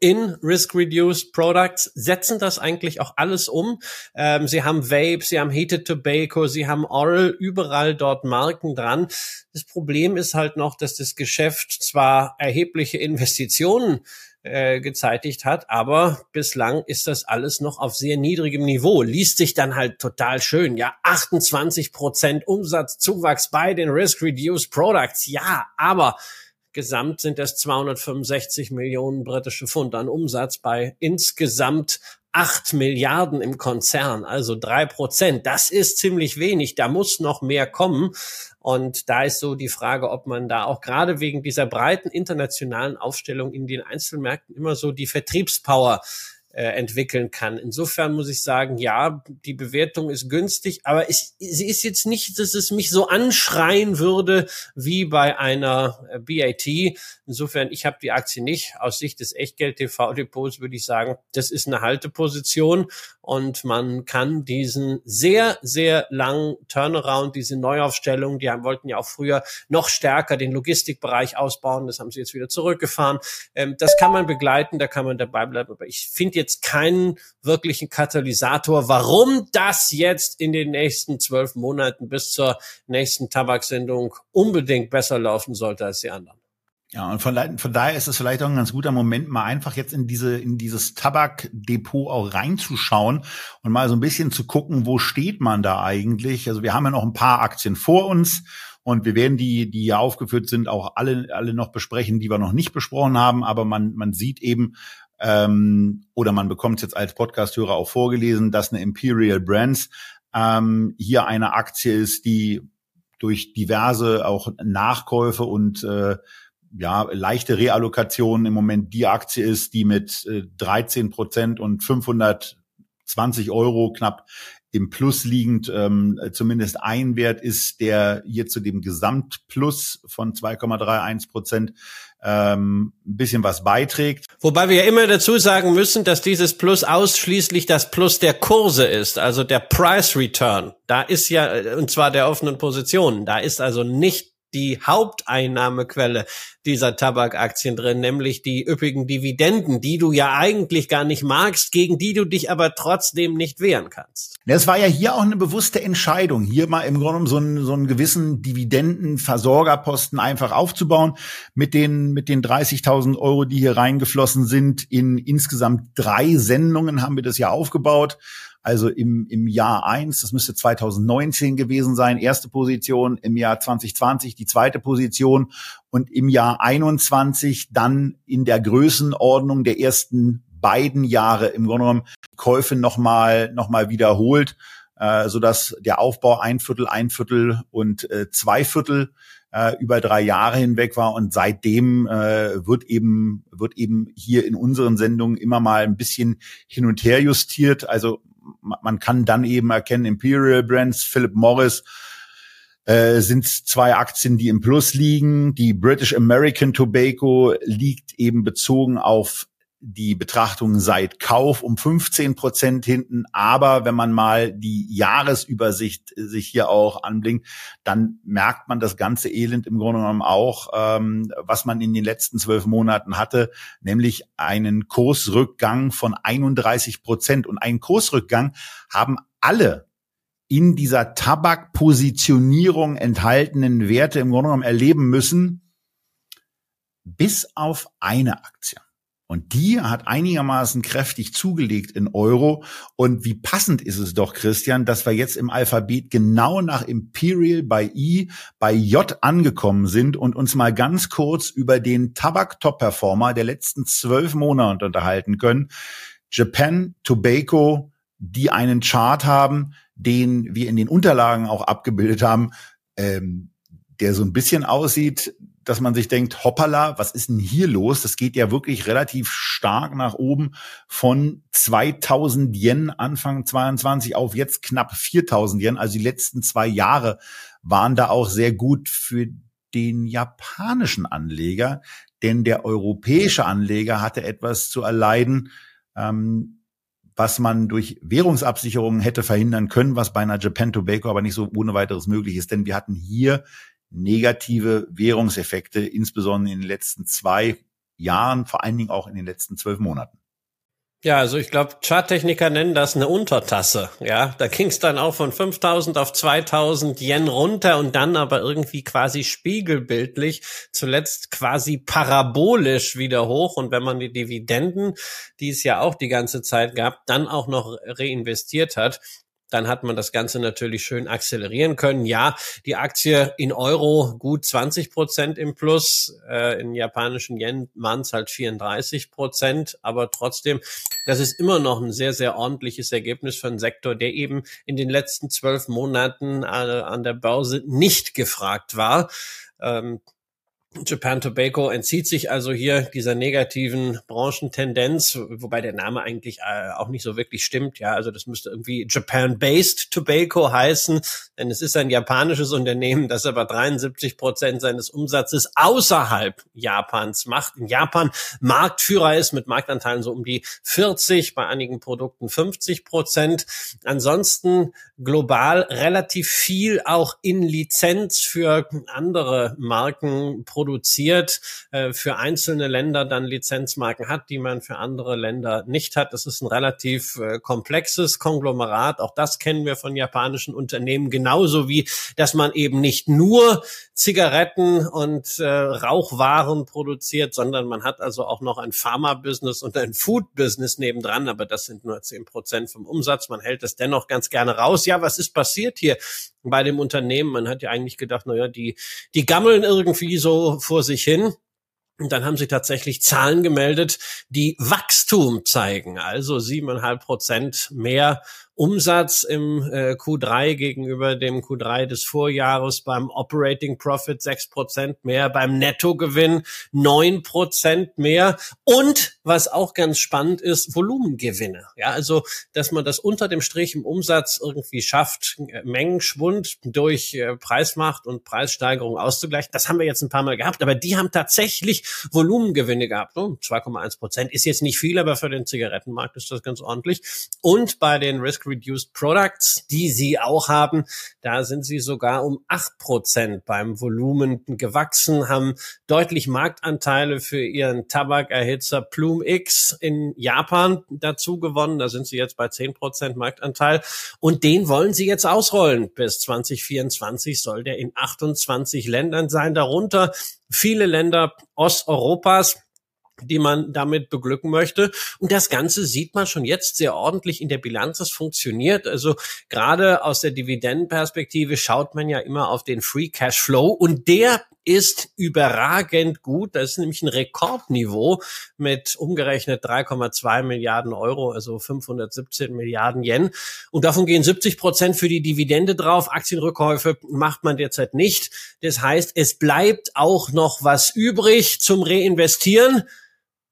in Risk-Reduced Products, setzen das eigentlich auch alles um. Ähm, sie haben Vape, sie haben Heated Tobacco, sie haben Oral, überall dort Marken dran. Das Problem ist halt noch, dass das Geschäft zwar erhebliche Investitionen äh, gezeitigt hat, aber bislang ist das alles noch auf sehr niedrigem Niveau. Liest sich dann halt total schön. Ja, 28 Prozent Umsatzzuwachs bei den Risk-Reduced Products. Ja, aber Gesamt sind es 265 Millionen britische Pfund an Umsatz bei insgesamt 8 Milliarden im Konzern, also drei Prozent. Das ist ziemlich wenig. Da muss noch mehr kommen. Und da ist so die Frage, ob man da auch gerade wegen dieser breiten internationalen Aufstellung in den Einzelmärkten immer so die Vertriebspower äh, entwickeln kann. Insofern muss ich sagen, ja, die Bewertung ist günstig, aber ich, sie ist jetzt nicht, dass es mich so anschreien würde wie bei einer äh, BAT. Insofern, ich habe die Aktie nicht. Aus Sicht des Echtgeld-TV-Depots würde ich sagen, das ist eine Halteposition und man kann diesen sehr, sehr langen Turnaround, diese Neuaufstellung, die haben, wollten ja auch früher noch stärker den Logistikbereich ausbauen, das haben sie jetzt wieder zurückgefahren. Ähm, das kann man begleiten, da kann man dabei bleiben, aber ich finde jetzt jetzt keinen wirklichen Katalysator, warum das jetzt in den nächsten zwölf Monaten bis zur nächsten Tabaksendung unbedingt besser laufen sollte als die anderen. Ja, und von, von daher ist es vielleicht auch ein ganz guter Moment, mal einfach jetzt in diese, in dieses Tabakdepot auch reinzuschauen und mal so ein bisschen zu gucken, wo steht man da eigentlich? Also wir haben ja noch ein paar Aktien vor uns und wir werden die, die hier aufgeführt sind, auch alle, alle noch besprechen, die wir noch nicht besprochen haben. Aber man, man sieht eben, ähm, oder man bekommt es jetzt als Podcast-Hörer auch vorgelesen, dass eine Imperial Brands ähm, hier eine Aktie ist, die durch diverse auch Nachkäufe und äh, ja, leichte Reallokationen im Moment die Aktie ist, die mit äh, 13 Prozent und 520 Euro knapp im Plus liegend ähm, zumindest ein Wert ist, der hier zu dem Gesamtplus von 2,31 Prozent ähm, ein bisschen was beiträgt. Wobei wir ja immer dazu sagen müssen, dass dieses Plus ausschließlich das Plus der Kurse ist, also der Price Return. Da ist ja, und zwar der offenen Positionen, da ist also nicht die Haupteinnahmequelle dieser Tabakaktien drin, nämlich die üppigen Dividenden, die du ja eigentlich gar nicht magst, gegen die du dich aber trotzdem nicht wehren kannst. Es war ja hier auch eine bewusste Entscheidung, hier mal im Grunde so einen, so einen gewissen Dividendenversorgerposten einfach aufzubauen mit den, mit den 30.000 Euro, die hier reingeflossen sind. In insgesamt drei Sendungen haben wir das ja aufgebaut. Also im, im Jahr eins, das müsste 2019 gewesen sein, erste Position, im Jahr 2020 die zweite Position und im Jahr 21 dann in der Größenordnung der ersten beiden Jahre im Grunde genommen Käufe nochmal noch mal wiederholt, äh, so dass der Aufbau ein Viertel, ein Viertel und äh, zwei Viertel äh, über drei Jahre hinweg war und seitdem äh, wird eben wird eben hier in unseren Sendungen immer mal ein bisschen hin und her justiert. Also man kann dann eben erkennen, Imperial Brands, Philip Morris, äh, sind zwei Aktien, die im Plus liegen. Die British American Tobacco liegt eben bezogen auf die Betrachtung seit Kauf um 15 Prozent hinten. Aber wenn man mal die Jahresübersicht sich hier auch anblinkt, dann merkt man das ganze Elend im Grunde genommen auch, ähm, was man in den letzten zwölf Monaten hatte, nämlich einen Kursrückgang von 31 Prozent. Und einen Kursrückgang haben alle in dieser Tabakpositionierung enthaltenen Werte im Grunde genommen erleben müssen, bis auf eine Aktie. Und die hat einigermaßen kräftig zugelegt in Euro. Und wie passend ist es doch, Christian, dass wir jetzt im Alphabet genau nach Imperial bei I, bei J angekommen sind und uns mal ganz kurz über den Tabak-Top-Performer der letzten zwölf Monate unterhalten können. Japan Tobacco, die einen Chart haben, den wir in den Unterlagen auch abgebildet haben, ähm, der so ein bisschen aussieht, dass man sich denkt, hoppala, was ist denn hier los? Das geht ja wirklich relativ stark nach oben von 2000 Yen Anfang 22 auf jetzt knapp 4000 Yen. Also die letzten zwei Jahre waren da auch sehr gut für den japanischen Anleger, denn der europäische Anleger hatte etwas zu erleiden, ähm, was man durch Währungsabsicherungen hätte verhindern können, was bei einer Japan Tobacco aber nicht so ohne weiteres möglich ist, denn wir hatten hier negative Währungseffekte, insbesondere in den letzten zwei Jahren, vor allen Dingen auch in den letzten zwölf Monaten. Ja, also ich glaube, Charttechniker nennen das eine Untertasse. Ja, da ging es dann auch von 5000 auf 2000 Yen runter und dann aber irgendwie quasi spiegelbildlich, zuletzt quasi parabolisch wieder hoch. Und wenn man die Dividenden, die es ja auch die ganze Zeit gab, dann auch noch reinvestiert hat, dann hat man das Ganze natürlich schön akzelerieren können. Ja, die Aktie in Euro gut 20 Prozent im Plus, äh, in japanischen Yen waren es halt 34 Prozent, aber trotzdem, das ist immer noch ein sehr, sehr ordentliches Ergebnis für einen Sektor, der eben in den letzten zwölf Monaten äh, an der Börse nicht gefragt war. Ähm, Japan Tobacco entzieht sich also hier dieser negativen Branchentendenz, wobei der Name eigentlich äh, auch nicht so wirklich stimmt. Ja, also das müsste irgendwie Japan-based Tobacco heißen, denn es ist ein japanisches Unternehmen, das aber 73 Prozent seines Umsatzes außerhalb Japans macht. In Japan Marktführer ist mit Marktanteilen so um die 40, bei einigen Produkten 50 Prozent. Ansonsten global relativ viel auch in Lizenz für andere Marken produziert, äh, für einzelne Länder dann Lizenzmarken hat, die man für andere Länder nicht hat. Das ist ein relativ äh, komplexes Konglomerat. Auch das kennen wir von japanischen Unternehmen, genauso wie, dass man eben nicht nur Zigaretten und äh, Rauchwaren produziert, sondern man hat also auch noch ein Pharma-Business und ein Food-Business nebendran, aber das sind nur zehn Prozent vom Umsatz. Man hält es dennoch ganz gerne raus. Ja, was ist passiert hier bei dem Unternehmen? Man hat ja eigentlich gedacht, naja, die, die gammeln irgendwie so vor sich hin. Und dann haben sie tatsächlich Zahlen gemeldet, die Wachstum zeigen, also siebeneinhalb Prozent mehr Umsatz im äh, Q3 gegenüber dem Q3 des Vorjahres, beim Operating Profit sechs Prozent mehr, beim Nettogewinn neun Prozent mehr und was auch ganz spannend ist, Volumengewinne. Ja, also, dass man das unter dem Strich im Umsatz irgendwie schafft, äh, Mengenschwund durch äh, Preismacht und Preissteigerung auszugleichen. Das haben wir jetzt ein paar Mal gehabt, aber die haben tatsächlich Volumengewinne gehabt. Oh, 2,1 Prozent ist jetzt nicht viel, aber für den Zigarettenmarkt ist das ganz ordentlich. Und bei den Risk Reduced Products, die sie auch haben. Da sind sie sogar um acht Prozent beim Volumen gewachsen, haben deutlich Marktanteile für ihren Tabakerhitzer Plume X in Japan dazu gewonnen. Da sind sie jetzt bei zehn Prozent Marktanteil. Und den wollen sie jetzt ausrollen. Bis 2024 soll der in 28 Ländern sein, darunter viele Länder Osteuropas die man damit beglücken möchte. Und das Ganze sieht man schon jetzt sehr ordentlich in der Bilanz. Das funktioniert. Also gerade aus der Dividendenperspektive schaut man ja immer auf den Free Cash Flow und der ist überragend gut. Das ist nämlich ein Rekordniveau mit umgerechnet 3,2 Milliarden Euro, also 517 Milliarden Yen. Und davon gehen 70 Prozent für die Dividende drauf. Aktienrückkäufe macht man derzeit nicht. Das heißt, es bleibt auch noch was übrig zum Reinvestieren.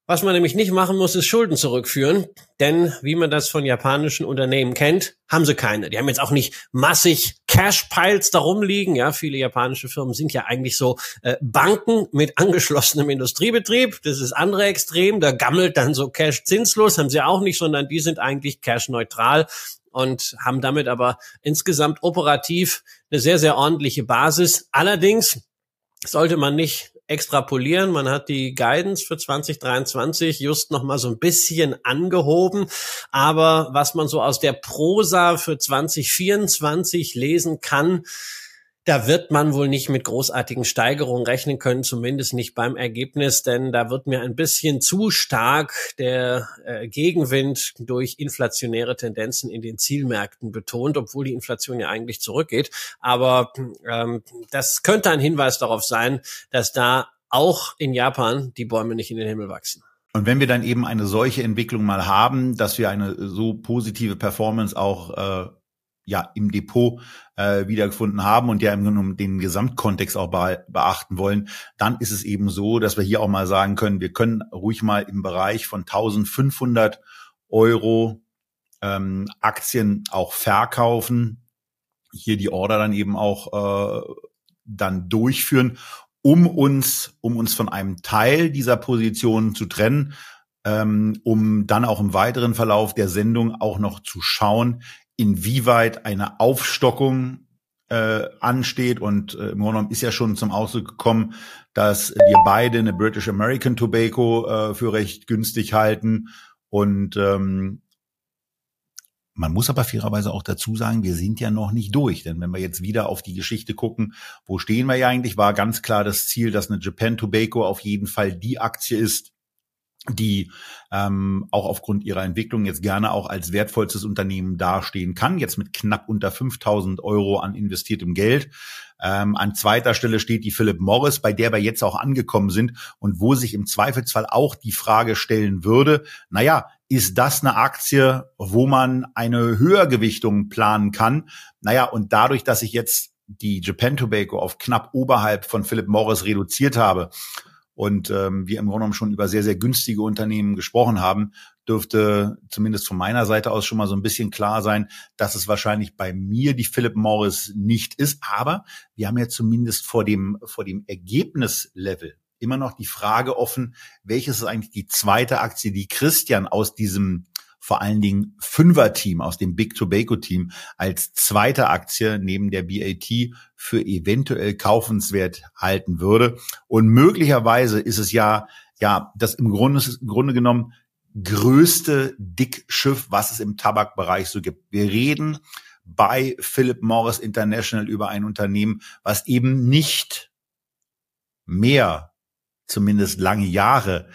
Was man nämlich nicht machen muss, ist Schulden zurückführen. Denn wie man das von japanischen Unternehmen kennt, haben sie keine. Die haben jetzt auch nicht massig Cash-Piles darum liegen. Ja, viele japanische Firmen sind ja eigentlich so äh, Banken mit angeschlossenem Industriebetrieb. Das ist andere Extrem. Da gammelt dann so Cash zinslos. Haben sie auch nicht, sondern die sind eigentlich Cash-neutral und haben damit aber insgesamt operativ eine sehr, sehr ordentliche Basis. Allerdings sollte man nicht extrapolieren. Man hat die Guidance für 2023 just noch mal so ein bisschen angehoben. Aber was man so aus der Prosa für 2024 lesen kann, da wird man wohl nicht mit großartigen Steigerungen rechnen können, zumindest nicht beim Ergebnis, denn da wird mir ein bisschen zu stark der äh, Gegenwind durch inflationäre Tendenzen in den Zielmärkten betont, obwohl die Inflation ja eigentlich zurückgeht. Aber ähm, das könnte ein Hinweis darauf sein, dass da auch in Japan die Bäume nicht in den Himmel wachsen. Und wenn wir dann eben eine solche Entwicklung mal haben, dass wir eine so positive Performance auch äh, ja im Depot äh, wiedergefunden haben und ja im Grunde den Gesamtkontext auch be beachten wollen, dann ist es eben so, dass wir hier auch mal sagen können, wir können ruhig mal im Bereich von 1500 Euro ähm, Aktien auch verkaufen, hier die Order dann eben auch äh, dann durchführen, um uns, um uns von einem Teil dieser Position zu trennen, ähm, um dann auch im weiteren Verlauf der Sendung auch noch zu schauen, inwieweit eine Aufstockung äh, ansteht. Und äh, im Grunde ist ja schon zum Ausdruck gekommen, dass wir beide eine British American Tobacco äh, für recht günstig halten. Und ähm, man muss aber fairerweise auch dazu sagen, wir sind ja noch nicht durch. Denn wenn wir jetzt wieder auf die Geschichte gucken, wo stehen wir ja eigentlich, war ganz klar das Ziel, dass eine Japan Tobacco auf jeden Fall die Aktie ist, die ähm, auch aufgrund ihrer Entwicklung jetzt gerne auch als wertvollstes Unternehmen dastehen kann, jetzt mit knapp unter 5000 Euro an investiertem Geld. Ähm, an zweiter Stelle steht die Philip Morris, bei der wir jetzt auch angekommen sind und wo sich im Zweifelsfall auch die Frage stellen würde, naja, ist das eine Aktie, wo man eine Höhergewichtung planen kann? Naja, und dadurch, dass ich jetzt die Japan Tobacco auf knapp oberhalb von Philip Morris reduziert habe, und ähm, wir im Grunde genommen schon über sehr, sehr günstige Unternehmen gesprochen haben, dürfte zumindest von meiner Seite aus schon mal so ein bisschen klar sein, dass es wahrscheinlich bei mir die Philip Morris nicht ist. Aber wir haben ja zumindest vor dem, vor dem Ergebnislevel immer noch die Frage offen, welches ist eigentlich die zweite Aktie, die Christian aus diesem vor allen Dingen Fünfer-Team aus dem Big Tobacco-Team als zweite Aktie neben der BAT für eventuell kaufenswert halten würde. Und möglicherweise ist es ja, ja, das im Grunde, im Grunde genommen größte Dickschiff, was es im Tabakbereich so gibt. Wir reden bei Philip Morris International über ein Unternehmen, was eben nicht mehr, zumindest lange Jahre,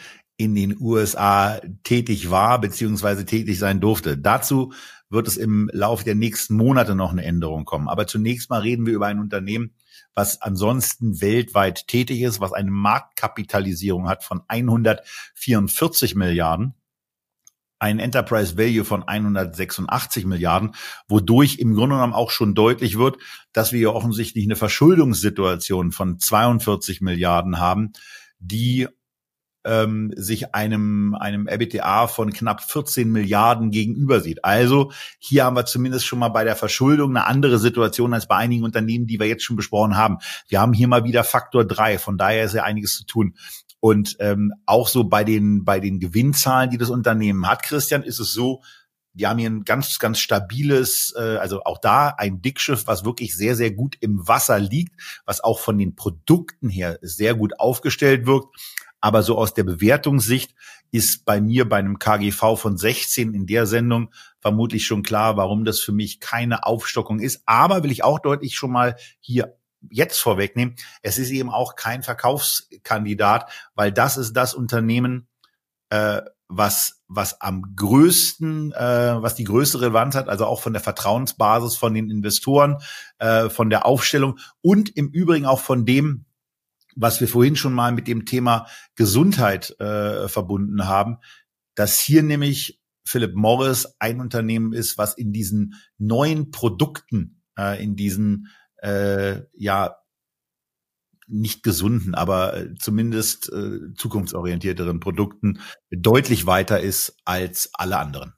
in den USA tätig war beziehungsweise tätig sein durfte. Dazu wird es im Laufe der nächsten Monate noch eine Änderung kommen. Aber zunächst mal reden wir über ein Unternehmen, was ansonsten weltweit tätig ist, was eine Marktkapitalisierung hat von 144 Milliarden, ein Enterprise Value von 186 Milliarden, wodurch im Grunde genommen auch schon deutlich wird, dass wir ja offensichtlich eine Verschuldungssituation von 42 Milliarden haben, die ähm, sich einem, einem EBITDA von knapp 14 Milliarden gegenüber sieht. Also hier haben wir zumindest schon mal bei der Verschuldung eine andere Situation als bei einigen Unternehmen, die wir jetzt schon besprochen haben. Wir haben hier mal wieder Faktor drei, von daher ist ja einiges zu tun. Und ähm, auch so bei den, bei den Gewinnzahlen, die das Unternehmen hat, Christian, ist es so, die haben hier ein ganz, ganz stabiles, äh, also auch da ein Dickschiff, was wirklich sehr, sehr gut im Wasser liegt, was auch von den Produkten her sehr gut aufgestellt wirkt. Aber so aus der Bewertungssicht ist bei mir bei einem KGV von 16 in der Sendung vermutlich schon klar, warum das für mich keine Aufstockung ist. Aber will ich auch deutlich schon mal hier jetzt vorwegnehmen, es ist eben auch kein Verkaufskandidat, weil das ist das Unternehmen, äh, was was am größten, äh, was die größte Relevanz hat, also auch von der Vertrauensbasis von den Investoren, äh, von der Aufstellung und im Übrigen auch von dem, was wir vorhin schon mal mit dem Thema Gesundheit äh, verbunden haben, dass hier nämlich Philip Morris ein Unternehmen ist, was in diesen neuen Produkten, äh, in diesen äh, ja nicht gesunden, aber äh, zumindest äh, zukunftsorientierteren Produkten deutlich weiter ist als alle anderen.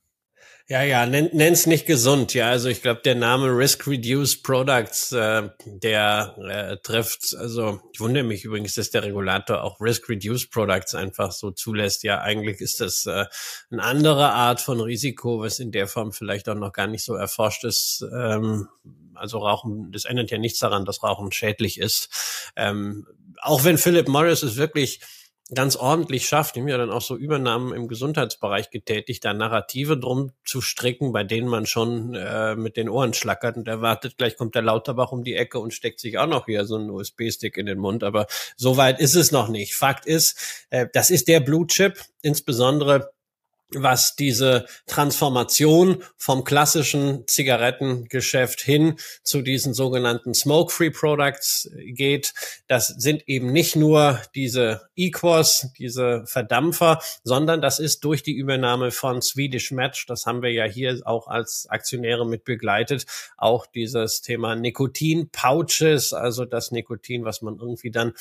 Ja, ja, nenn, nenn's nicht gesund. Ja, also ich glaube, der Name Risk Reduced Products, äh, der äh, trifft, also ich wundere mich übrigens, dass der Regulator auch Risk Reduced Products einfach so zulässt. Ja, eigentlich ist das äh, eine andere Art von Risiko, was in der Form vielleicht auch noch gar nicht so erforscht ist. Ähm, also Rauchen, das ändert ja nichts daran, dass Rauchen schädlich ist. Ähm, auch wenn Philip Morris es wirklich ganz ordentlich schafft, ihm ja dann auch so Übernahmen im Gesundheitsbereich getätigt, da Narrative drum zu stricken, bei denen man schon äh, mit den Ohren schlackert und erwartet, gleich kommt der Lauterbach um die Ecke und steckt sich auch noch hier so einen USB-Stick in den Mund. Aber so weit ist es noch nicht. Fakt ist, äh, das ist der Blue Chip, insbesondere was diese Transformation vom klassischen Zigarettengeschäft hin zu diesen sogenannten Smoke-Free Products geht. Das sind eben nicht nur diese Equos, diese Verdampfer, sondern das ist durch die Übernahme von Swedish Match, das haben wir ja hier auch als Aktionäre mit begleitet, auch dieses Thema Nikotin-Pouches, also das Nikotin, was man irgendwie dann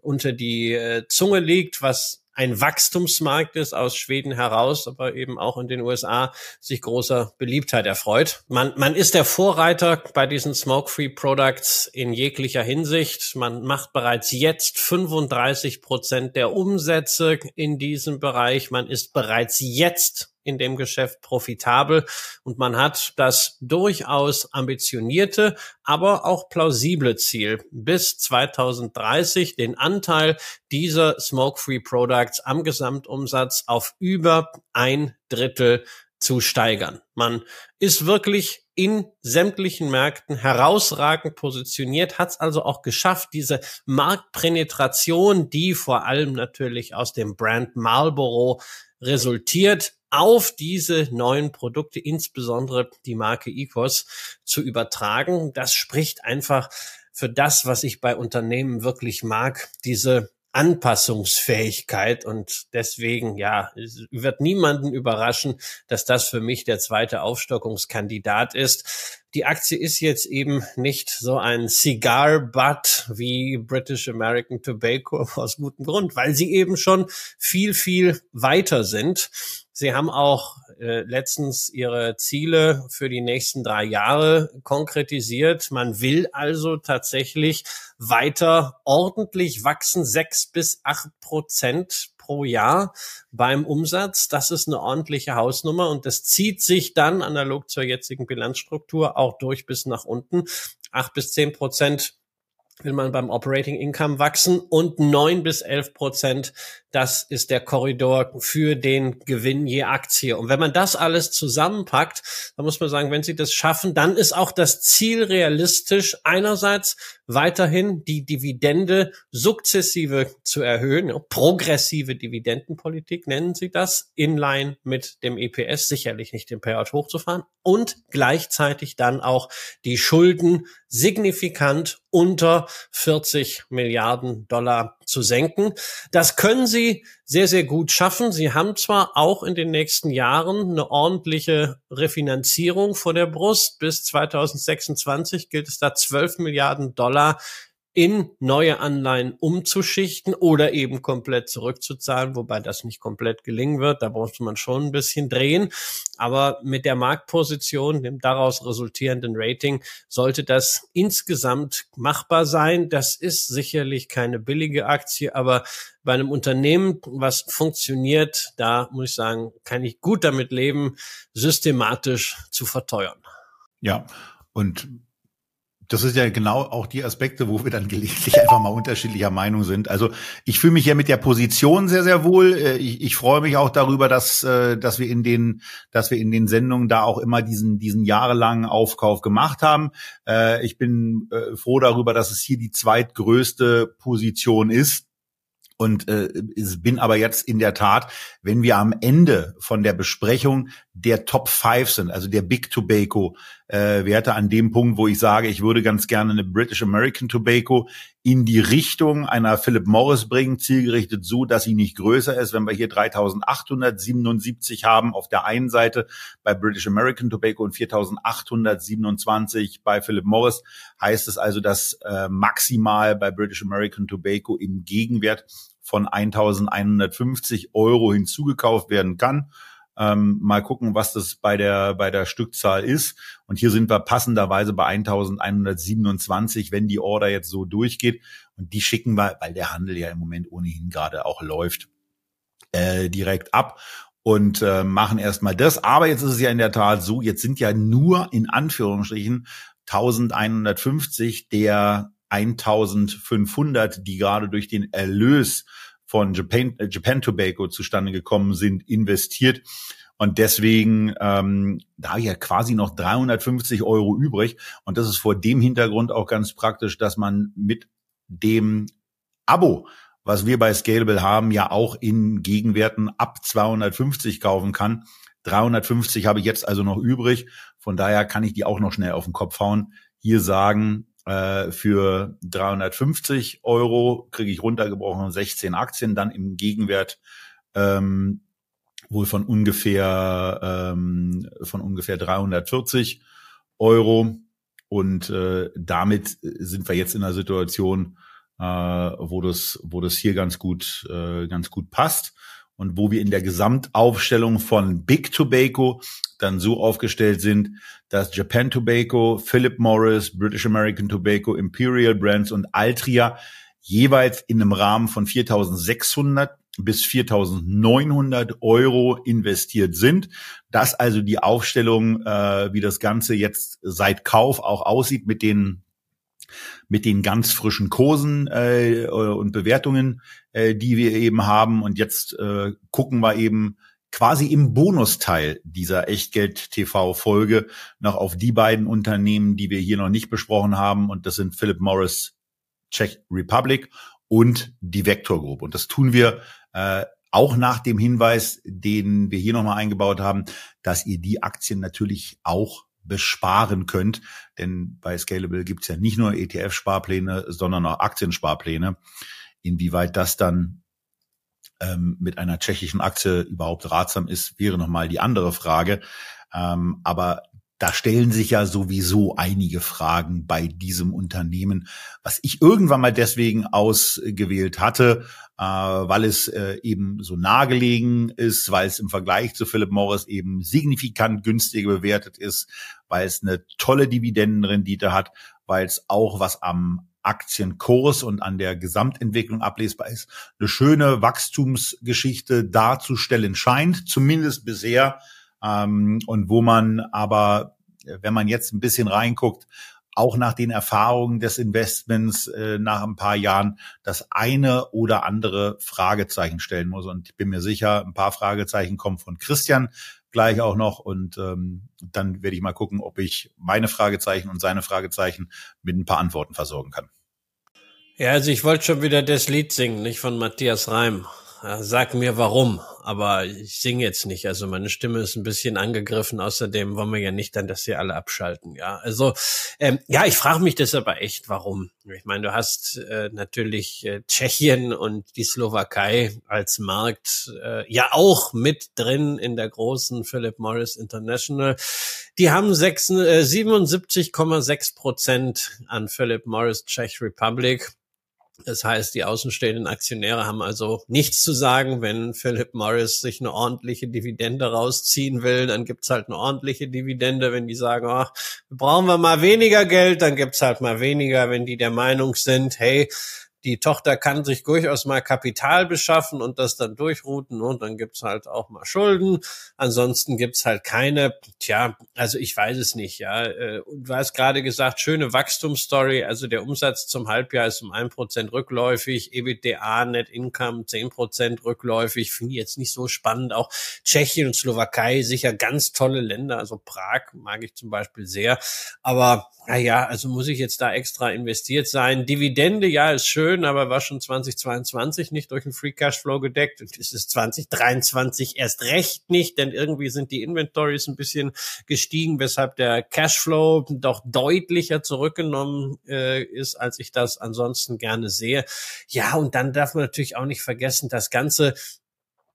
unter die äh, Zunge legt, was ein Wachstumsmarkt ist aus Schweden heraus, aber eben auch in den USA sich großer Beliebtheit erfreut. Man, man ist der Vorreiter bei diesen Smoke-Free Products in jeglicher Hinsicht. Man macht bereits jetzt 35 Prozent der Umsätze in diesem Bereich. Man ist bereits jetzt in dem Geschäft profitabel und man hat das durchaus ambitionierte, aber auch plausible Ziel, bis 2030 den Anteil dieser Smoke-Free Products am Gesamtumsatz auf über ein Drittel zu steigern. Man ist wirklich in sämtlichen Märkten herausragend positioniert, hat es also auch geschafft, diese Marktpenetration, die vor allem natürlich aus dem Brand Marlboro resultiert, auf diese neuen Produkte, insbesondere die Marke Ecos, zu übertragen. Das spricht einfach für das, was ich bei Unternehmen wirklich mag, diese Anpassungsfähigkeit und deswegen, ja, wird niemanden überraschen, dass das für mich der zweite Aufstockungskandidat ist. Die Aktie ist jetzt eben nicht so ein Cigar Butt wie British American Tobacco aus gutem Grund, weil sie eben schon viel, viel weiter sind. Sie haben auch äh, letztens Ihre Ziele für die nächsten drei Jahre konkretisiert. Man will also tatsächlich weiter ordentlich wachsen, sechs bis acht Prozent pro Jahr beim Umsatz. Das ist eine ordentliche Hausnummer und das zieht sich dann analog zur jetzigen Bilanzstruktur auch durch bis nach unten. Acht bis zehn Prozent will man beim Operating Income wachsen und neun bis elf Prozent das ist der Korridor für den Gewinn je Aktie. Und wenn man das alles zusammenpackt, dann muss man sagen, wenn Sie das schaffen, dann ist auch das Ziel realistisch, einerseits weiterhin die Dividende sukzessive zu erhöhen. Progressive Dividendenpolitik nennen Sie das, inline mit dem EPS, sicherlich nicht den Payout hochzufahren und gleichzeitig dann auch die Schulden signifikant unter 40 Milliarden Dollar zu senken. Das können sie sehr, sehr gut schaffen. Sie haben zwar auch in den nächsten Jahren eine ordentliche Refinanzierung vor der Brust. Bis 2026 gilt es da 12 Milliarden Dollar in neue Anleihen umzuschichten oder eben komplett zurückzuzahlen, wobei das nicht komplett gelingen wird. Da muss man schon ein bisschen drehen. Aber mit der Marktposition, dem daraus resultierenden Rating, sollte das insgesamt machbar sein. Das ist sicherlich keine billige Aktie, aber bei einem Unternehmen, was funktioniert, da muss ich sagen, kann ich gut damit leben, systematisch zu verteuern. Ja, und das ist ja genau auch die Aspekte, wo wir dann gelegentlich einfach mal unterschiedlicher Meinung sind. Also ich fühle mich ja mit der Position sehr, sehr wohl. Äh, ich, ich freue mich auch darüber, dass, äh, dass wir in den, dass wir in den Sendungen da auch immer diesen, diesen jahrelangen Aufkauf gemacht haben. Äh, ich bin froh darüber, dass es hier die zweitgrößte Position ist und äh, bin aber jetzt in der Tat, wenn wir am Ende von der Besprechung der Top 5 sind, also der Big Tobacco äh, Werte an dem Punkt, wo ich sage, ich würde ganz gerne eine British American Tobacco in die Richtung einer Philip Morris bringen, zielgerichtet so, dass sie nicht größer ist. Wenn wir hier 3877 haben auf der einen Seite bei British American Tobacco und 4827 bei Philip Morris, heißt es also, dass äh, maximal bei British American Tobacco im Gegenwert von 1150 Euro hinzugekauft werden kann. Ähm, mal gucken, was das bei der, bei der Stückzahl ist. Und hier sind wir passenderweise bei 1127, wenn die Order jetzt so durchgeht. Und die schicken wir, weil der Handel ja im Moment ohnehin gerade auch läuft, äh, direkt ab und äh, machen erstmal das. Aber jetzt ist es ja in der Tat so, jetzt sind ja nur in Anführungsstrichen 1150 der 1500, die gerade durch den Erlös von Japan, äh, Japan Tobacco zustande gekommen sind, investiert. Und deswegen, ähm, da habe ich ja quasi noch 350 Euro übrig. Und das ist vor dem Hintergrund auch ganz praktisch, dass man mit dem Abo was wir bei Scalable haben, ja auch in Gegenwerten ab 250 kaufen kann. 350 habe ich jetzt also noch übrig. Von daher kann ich die auch noch schnell auf den Kopf hauen. Hier sagen, äh, für 350 Euro kriege ich runtergebrochen 16 Aktien, dann im Gegenwert ähm, wohl von ungefähr ähm, von ungefähr 340 Euro. Und äh, damit sind wir jetzt in einer Situation, äh, wo das, wo das hier ganz gut, äh, ganz gut passt und wo wir in der Gesamtaufstellung von Big Tobacco dann so aufgestellt sind, dass Japan Tobacco, Philip Morris, British American Tobacco, Imperial Brands und Altria jeweils in einem Rahmen von 4.600 bis 4.900 Euro investiert sind. Das also die Aufstellung, äh, wie das Ganze jetzt seit Kauf auch aussieht mit den mit den ganz frischen Kursen äh, und Bewertungen, äh, die wir eben haben. Und jetzt äh, gucken wir eben quasi im Bonusteil dieser Echtgeld-TV-Folge noch auf die beiden Unternehmen, die wir hier noch nicht besprochen haben. Und das sind Philip Morris Czech Republic und die Vector Group. Und das tun wir äh, auch nach dem Hinweis, den wir hier nochmal eingebaut haben, dass ihr die Aktien natürlich auch besparen könnt. Denn bei Scalable gibt's ja nicht nur ETF-Sparpläne, sondern auch Aktiensparpläne. Inwieweit das dann ähm, mit einer tschechischen Aktie überhaupt ratsam ist, wäre nochmal die andere Frage. Ähm, aber da stellen sich ja sowieso einige Fragen bei diesem Unternehmen, was ich irgendwann mal deswegen ausgewählt hatte, äh, weil es äh, eben so nahegelegen ist, weil es im Vergleich zu Philip Morris eben signifikant günstiger bewertet ist, weil es eine tolle Dividendenrendite hat, weil es auch was am Aktienkurs und an der Gesamtentwicklung ablesbar ist, eine schöne Wachstumsgeschichte darzustellen scheint, zumindest bisher ähm, und wo man aber, wenn man jetzt ein bisschen reinguckt, auch nach den Erfahrungen des Investments äh, nach ein paar Jahren das eine oder andere Fragezeichen stellen muss. Und ich bin mir sicher, ein paar Fragezeichen kommen von Christian gleich auch noch. Und ähm, dann werde ich mal gucken, ob ich meine Fragezeichen und seine Fragezeichen mit ein paar Antworten versorgen kann. Ja, also ich wollte schon wieder das Lied singen, nicht von Matthias Reim. Sag mir warum, aber ich singe jetzt nicht. Also meine Stimme ist ein bisschen angegriffen. Außerdem wollen wir ja nicht dann, dass sie alle abschalten. Ja, also ähm, ja, ich frage mich das aber echt, warum. Ich meine, du hast äh, natürlich äh, Tschechien und die Slowakei als Markt äh, ja auch mit drin in der großen Philip Morris International. Die haben äh, 77,6 Prozent an Philip Morris Czech Republic. Das heißt, die außenstehenden Aktionäre haben also nichts zu sagen. Wenn Philip Morris sich eine ordentliche Dividende rausziehen will, dann gibt's halt eine ordentliche Dividende. Wenn die sagen, ach, brauchen wir mal weniger Geld, dann gibt's halt mal weniger. Wenn die der Meinung sind, hey, die Tochter kann sich durchaus mal Kapital beschaffen und das dann durchrouten und dann gibt's halt auch mal Schulden. Ansonsten gibt's halt keine, tja, also ich weiß es nicht, ja. Äh, du hast gerade gesagt, schöne Wachstumsstory, also der Umsatz zum Halbjahr ist um ein Prozent rückläufig, EBITDA, Net Income zehn Prozent rückläufig, finde ich jetzt nicht so spannend. Auch Tschechien und Slowakei sicher ganz tolle Länder, also Prag mag ich zum Beispiel sehr, aber naja, also muss ich jetzt da extra investiert sein. Dividende, ja, ist schön, aber war schon 2022 nicht durch den Free Cashflow gedeckt und es ist 2023 erst recht nicht, denn irgendwie sind die Inventories ein bisschen gestiegen, weshalb der Cashflow doch deutlicher zurückgenommen äh, ist, als ich das ansonsten gerne sehe. Ja, und dann darf man natürlich auch nicht vergessen, das Ganze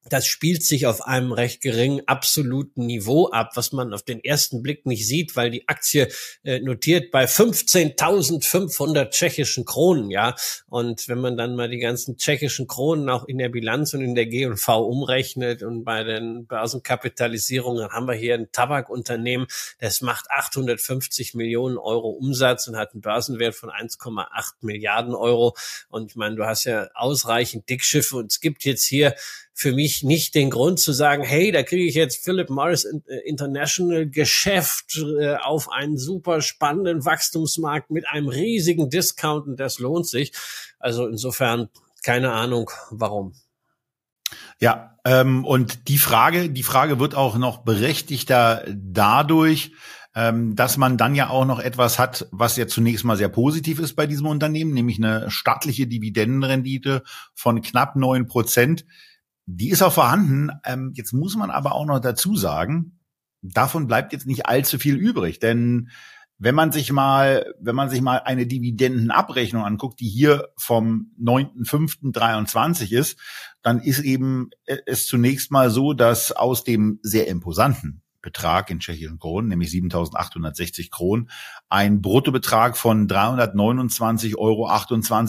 das spielt sich auf einem recht geringen absoluten Niveau ab, was man auf den ersten Blick nicht sieht, weil die Aktie äh, notiert bei 15.500 tschechischen Kronen, ja. Und wenn man dann mal die ganzen tschechischen Kronen auch in der Bilanz und in der G&V umrechnet und bei den Börsenkapitalisierungen, dann haben wir hier ein Tabakunternehmen, das macht 850 Millionen Euro Umsatz und hat einen Börsenwert von 1,8 Milliarden Euro. Und ich meine, du hast ja ausreichend Dickschiffe und es gibt jetzt hier für mich nicht den Grund zu sagen, hey, da kriege ich jetzt Philip Morris äh, International Geschäft äh, auf einen super spannenden Wachstumsmarkt mit einem riesigen Discount und das lohnt sich. Also insofern keine Ahnung, warum. Ja, ähm, und die Frage, die Frage wird auch noch berechtigter dadurch, ähm, dass man dann ja auch noch etwas hat, was ja zunächst mal sehr positiv ist bei diesem Unternehmen, nämlich eine stattliche Dividendenrendite von knapp neun Prozent. Die ist auch vorhanden. Ähm, jetzt muss man aber auch noch dazu sagen, davon bleibt jetzt nicht allzu viel übrig, denn wenn man sich mal, wenn man sich mal eine Dividendenabrechnung anguckt, die hier vom 9.5.23 ist, dann ist eben äh, es zunächst mal so, dass aus dem sehr imposanten Betrag in tschechischen Kronen, nämlich 7.860 Kronen, ein Bruttobetrag von 329,28 Euro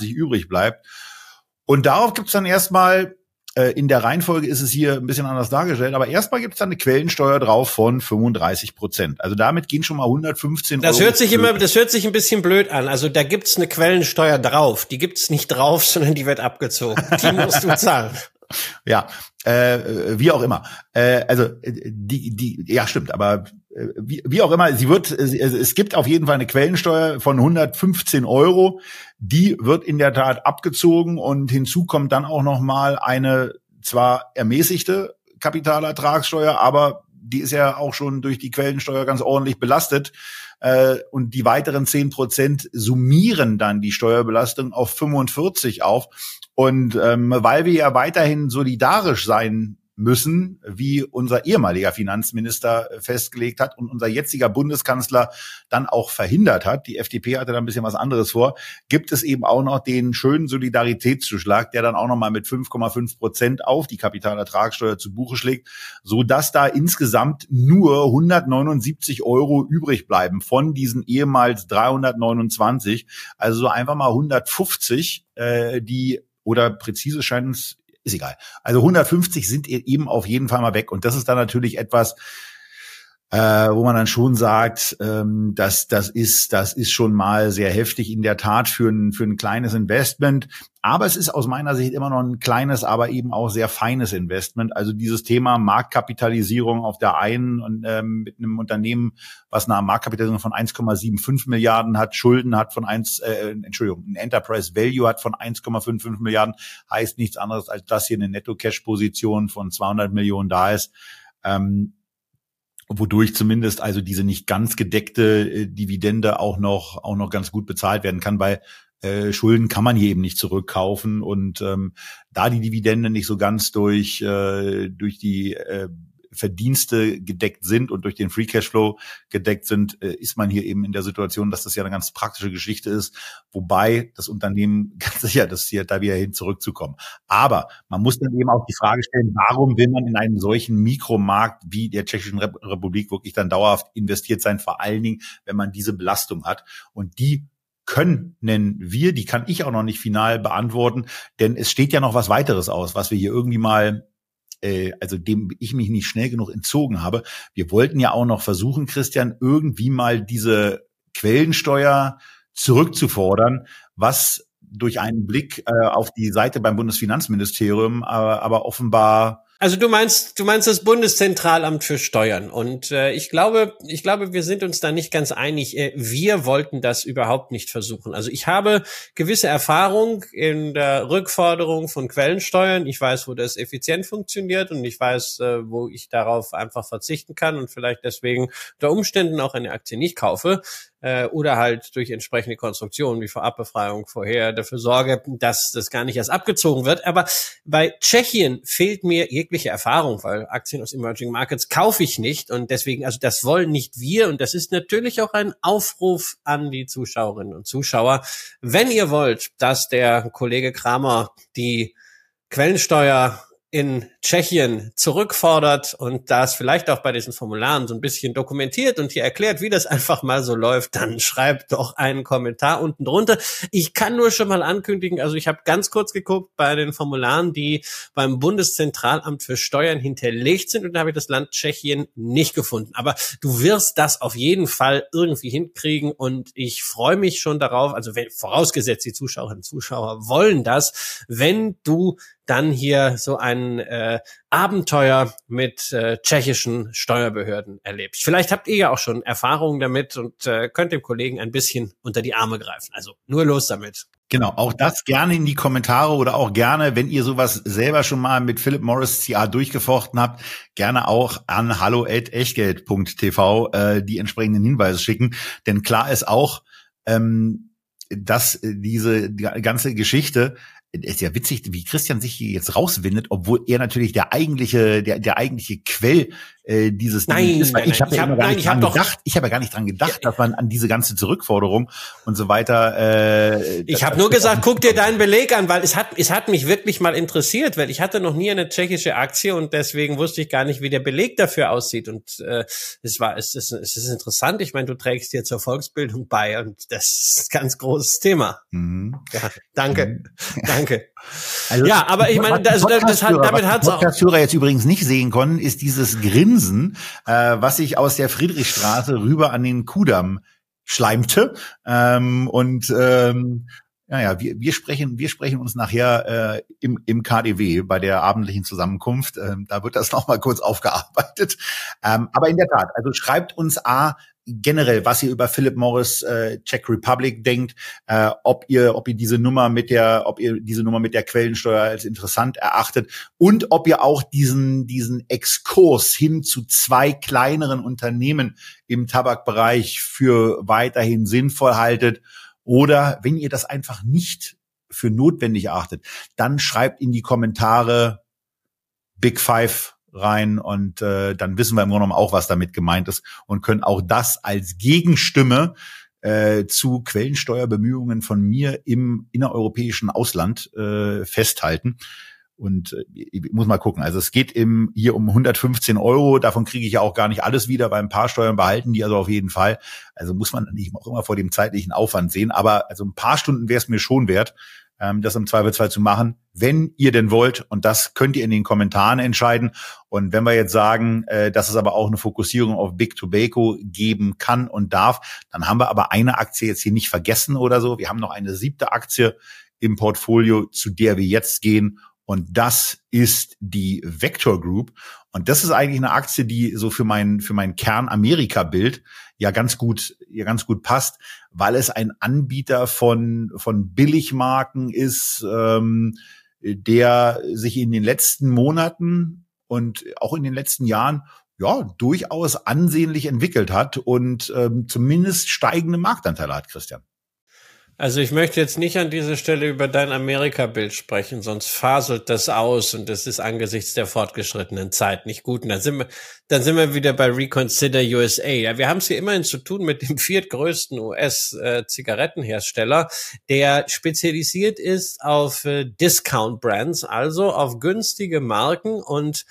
übrig bleibt. Und darauf gibt es dann erstmal äh, in der Reihenfolge ist es hier ein bisschen anders dargestellt, aber erstmal gibt es dann eine Quellensteuer drauf von 35 Prozent. Also damit gehen schon mal 115 das Euro. Das hört sich immer, das hört sich ein bisschen blöd an. Also da gibt's eine Quellensteuer drauf. Die gibt's nicht drauf, *laughs* sondern die wird abgezogen. Die musst du zahlen. *laughs* Ja, äh, wie auch immer. Äh, also die, die, ja stimmt, aber äh, wie, wie auch immer, sie wird, es gibt auf jeden Fall eine Quellensteuer von 115 Euro, die wird in der Tat abgezogen und hinzu kommt dann auch noch mal eine zwar ermäßigte Kapitalertragssteuer, aber die ist ja auch schon durch die Quellensteuer ganz ordentlich belastet. Äh, und die weiteren zehn Prozent summieren dann die Steuerbelastung auf 45 auf. Und ähm, weil wir ja weiterhin solidarisch sein müssen, wie unser ehemaliger Finanzminister festgelegt hat und unser jetziger Bundeskanzler dann auch verhindert hat. Die FDP hatte da ein bisschen was anderes vor. Gibt es eben auch noch den schönen Solidaritätszuschlag, der dann auch noch mal mit 5,5 Prozent auf die Kapitalertragssteuer zu Buche schlägt, so dass da insgesamt nur 179 Euro übrig bleiben von diesen ehemals 329. Also so einfach mal 150, äh, die oder präzise scheinen es, ist egal. Also 150 sind e- eben auf jeden Fall mal weg. Und das ist dann natürlich etwas, äh, wo man dann schon sagt, ähm, dass das ist, das ist schon mal sehr heftig in der Tat für ein, für ein kleines Investment. Aber es ist aus meiner Sicht immer noch ein kleines, aber eben auch sehr feines Investment. Also dieses Thema Marktkapitalisierung auf der einen und ähm, mit einem Unternehmen, was eine Marktkapitalisierung von 1,75 Milliarden hat, Schulden hat von 1, äh, Entschuldigung, ein Enterprise Value hat von 1,55 Milliarden, heißt nichts anderes, als dass hier eine Netto-Cash-Position von 200 Millionen da ist. Ähm, wodurch zumindest also diese nicht ganz gedeckte äh, Dividende auch noch auch noch ganz gut bezahlt werden kann, weil äh, Schulden kann man hier eben nicht zurückkaufen. Und ähm, da die Dividende nicht so ganz durch äh, durch die äh, Verdienste gedeckt sind und durch den Free Cashflow gedeckt sind, äh, ist man hier eben in der Situation, dass das ja eine ganz praktische Geschichte ist, wobei das Unternehmen *laughs* ganz sicher, dass hier da wieder hin zurückzukommen. Aber man muss dann eben auch die Frage stellen, warum will man in einem solchen Mikromarkt wie der Tschechischen Republik wirklich dann dauerhaft investiert sein, vor allen Dingen, wenn man diese Belastung hat und die können wir, die kann ich auch noch nicht final beantworten, denn es steht ja noch was weiteres aus, was wir hier irgendwie mal äh, also dem ich mich nicht schnell genug entzogen habe. Wir wollten ja auch noch versuchen, Christian, irgendwie mal diese Quellensteuer zurückzufordern, was durch einen Blick äh, auf die Seite beim Bundesfinanzministerium äh, aber offenbar also du meinst, du meinst das Bundeszentralamt für Steuern und äh, ich glaube, ich glaube, wir sind uns da nicht ganz einig. Äh, wir wollten das überhaupt nicht versuchen. Also ich habe gewisse Erfahrung in der Rückforderung von Quellensteuern. Ich weiß, wo das effizient funktioniert und ich weiß, äh, wo ich darauf einfach verzichten kann und vielleicht deswegen unter Umständen auch eine Aktie nicht kaufe äh, oder halt durch entsprechende Konstruktionen wie Vorabbefreiung vorher dafür sorge, dass das gar nicht erst abgezogen wird. Aber bei Tschechien fehlt mir jegliche Erfahrung, weil Aktien aus Emerging Markets kaufe ich nicht und deswegen, also das wollen nicht wir und das ist natürlich auch ein Aufruf an die Zuschauerinnen und Zuschauer. Wenn ihr wollt, dass der Kollege Kramer die Quellensteuer in Tschechien zurückfordert und das vielleicht auch bei diesen Formularen so ein bisschen dokumentiert und hier erklärt, wie das *laughs* einfach mal so läuft, dann schreibt doch einen Kommentar unten drunter. Ich kann nur schon mal ankündigen, also ich habe ganz kurz geguckt bei den Formularen, die beim Bundeszentralamt für Steuern hinterlegt sind und da habe ich das Land Tschechien nicht gefunden. Aber du wirst das auf jeden Fall irgendwie hinkriegen und ich freue mich schon darauf, also wenn, vorausgesetzt die Zuschauerinnen und Zuschauer wollen das, wenn du dann hier so einen äh, äh, Abenteuer mit äh, tschechischen Steuerbehörden erlebt. Vielleicht habt ihr ja auch schon Erfahrungen damit und äh, könnt dem Kollegen ein bisschen unter die Arme greifen. Also nur los damit. Genau, auch das gerne in die Kommentare oder auch gerne, wenn ihr sowas selber schon mal mit Philip Morris CA durchgefochten habt, gerne auch an hallo@echtgeld.tv äh, die entsprechenden Hinweise schicken. Denn klar ist auch, ähm, dass diese die ganze Geschichte ist ja witzig, wie Christian sich hier jetzt rauswindet, obwohl er natürlich der eigentliche, der, der eigentliche Quell äh, dieses nein, Ding ist. Weil nein, ich habe ja hab, gar nicht dran hab gedacht. Ich habe ja gar nicht dran gedacht, ja, dass man an diese ganze Zurückforderung und so weiter. Äh, ich habe nur gesagt, guck dir deinen Beleg an, weil es hat, es hat mich wirklich mal interessiert, weil ich hatte noch nie eine tschechische Aktie und deswegen wusste ich gar nicht, wie der Beleg dafür aussieht. Und äh, es war, es ist, es ist interessant. Ich meine, du trägst dir zur Volksbildung bei und das ist ein ganz großes Thema. Mhm. Ja, danke, mhm. danke. Also, ja, aber ich meine, das, das hat, damit hat's auch. Was Hörer jetzt übrigens nicht sehen konnten, ist dieses Grinsen, äh, was sich aus der Friedrichstraße rüber an den Kudamm schleimte. Ähm, und ähm, naja, wir, wir sprechen, wir sprechen uns nachher äh, im, im KDW bei der abendlichen Zusammenkunft. Ähm, da wird das *laughs* nochmal kurz aufgearbeitet. Ähm, aber in der Tat, also schreibt uns A, generell, was ihr über Philip Morris äh, Czech Republic denkt, äh, ob ihr, ob ihr diese Nummer mit der, ob ihr diese Nummer mit der Quellensteuer als interessant erachtet und ob ihr auch diesen diesen Exkurs hin zu zwei kleineren Unternehmen im Tabakbereich für weiterhin sinnvoll haltet oder wenn ihr das einfach nicht für notwendig erachtet, dann schreibt in die Kommentare Big Five rein und äh, dann wissen wir im Grunde genommen auch, was damit gemeint ist und können auch das als Gegenstimme äh, zu Quellensteuerbemühungen von mir im innereuropäischen Ausland äh, festhalten. Und äh, ich muss mal gucken. Also es geht im, hier um 115 Euro. Davon kriege ich ja auch gar nicht alles wieder, weil ein paar Steuern behalten die also auf jeden Fall. Also muss man nicht auch immer vor dem zeitlichen Aufwand sehen. Aber also ein paar Stunden wäre es mir schon wert, ähm, das im Zweifelsfall zu machen, wenn ihr denn wollt. Und das könnt ihr in den Kommentaren entscheiden. Und wenn wir jetzt sagen, äh, dass es aber auch eine Fokussierung auf Big Tobacco geben kann und darf, dann haben wir aber eine Aktie jetzt hier nicht vergessen oder so. Wir haben noch eine siebte Aktie im Portfolio, zu der wir jetzt gehen. Und das ist die Vector Group. Und das ist eigentlich eine Aktie, die so für mein, für mein Kern-Amerika-Bild ja ganz gut, ja ganz gut passt, weil es ein Anbieter von, von Billigmarken ist, ähm, der sich in den letzten Monaten und auch in den letzten Jahren ja durchaus ansehnlich entwickelt hat und ähm, zumindest steigende Marktanteile hat, Christian. Also ich möchte jetzt nicht an dieser Stelle über dein Amerika-Bild sprechen, sonst faselt das aus und das ist angesichts der fortgeschrittenen Zeit nicht gut. Und dann sind wir, dann sind wir wieder bei Reconsider USA. Ja, wir haben es hier immerhin zu tun mit dem *laughs* viertgrößten US-Zigarettenhersteller, der spezialisiert ist auf äh, Discount-Brands, also auf günstige Marken und äh,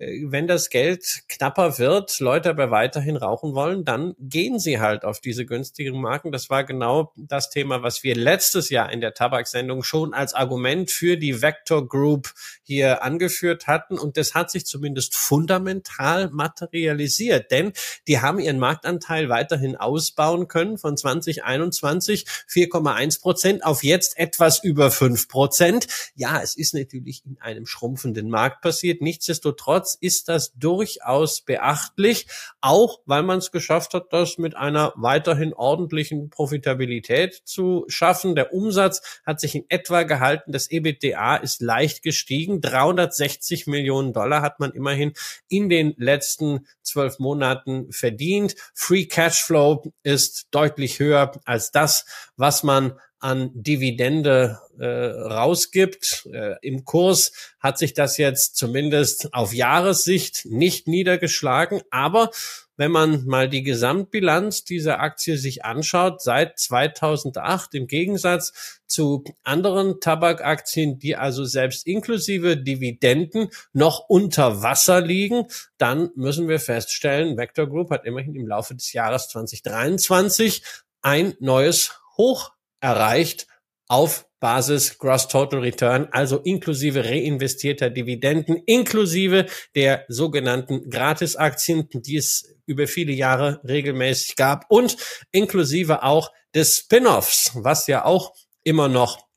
wenn das Geld knapper wird, Leute aber weiterhin rauchen wollen, dann gehen sie halt auf diese günstigen Marken. Das war genau das Thema, was wir letztes Jahr in der Tabaksendung schon als Argument für die Vector Group hier angeführt hatten. Und das hat sich zumindest fundamental materialisiert, denn die haben ihren Marktanteil weiterhin ausbauen können von 2021 4,1 Prozent auf jetzt etwas über 5 Prozent. Ja, es ist natürlich in einem schrumpfenden Markt passiert. Nichtsdestotrotz Umsatz ist das durchaus beachtlich, auch weil man es geschafft hat, das mit einer weiterhin ordentlichen Profitabilität zu schaffen. Der Umsatz hat sich in etwa gehalten, das EBITDA ist leicht gestiegen. 360 Millionen Dollar hat man immerhin in den letzten zwölf Monaten verdient. Free Cashflow ist deutlich höher als das, was man an Dividende äh, rausgibt. Äh, Im Kurs hat sich das jetzt zumindest auf Jahressicht nicht niedergeschlagen, aber wenn man mal die Gesamtbilanz dieser Aktie sich anschaut, seit 2008 im Gegensatz zu anderen Tabakaktien, die also selbst inklusive Dividenden noch unter Wasser liegen, dann müssen wir feststellen, Vector Group hat immerhin im Laufe des Jahres 2023 ein neues Hoch erreicht auf Basis Gross Total Return, also inklusive reinvestierter Dividenden, inklusive der sogenannten Gratisaktien, die es über viele Jahre regelmäßig gab und inklusive auch des Spin-offs, was ja auch immer noch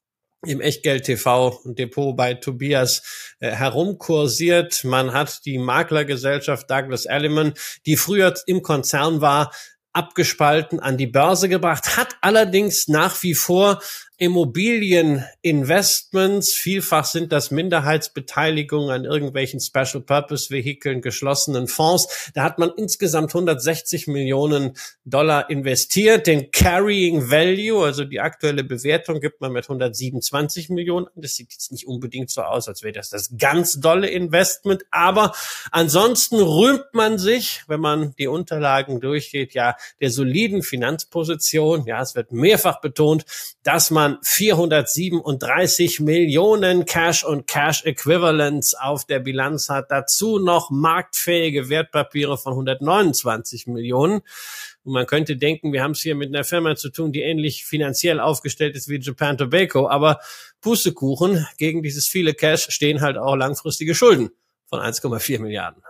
im Echtgeld TV Depot bei Tobias äh, herumkursiert. Man hat die Maklergesellschaft Douglas Elliman, die früher im Konzern war, abgespalten an die Börse gebracht, hat allerdings nach wie vor Immobilieninvestments. Vielfach sind das Minderheitsbeteiligungen an irgendwelchen Special Purpose Vehikeln, geschlossenen Fonds. Da hat man insgesamt 160 Millionen Dollar investiert. Den Carrying Value, also die aktuelle Bewertung, gibt man mit 127 Millionen. Das sieht jetzt nicht unbedingt so aus, als wäre das das ganz dolle Investment. Aber ansonsten rühmt man sich, wenn man die Unterlagen durchgeht, ja, der soliden Finanzposition. Ja, es wird mehrfach betont, dass man man 437 Millionen Cash und Cash Equivalents auf der Bilanz hat. Dazu noch marktfähige Wertpapiere von 129 Millionen. Und man könnte denken, wir haben es hier mit einer Firma zu tun, die ähnlich finanziell aufgestellt ist wie Japan Tobacco. Aber Pustekuchen, gegen dieses viele Cash stehen halt auch langfristige Schulden von 1,4 Milliarden.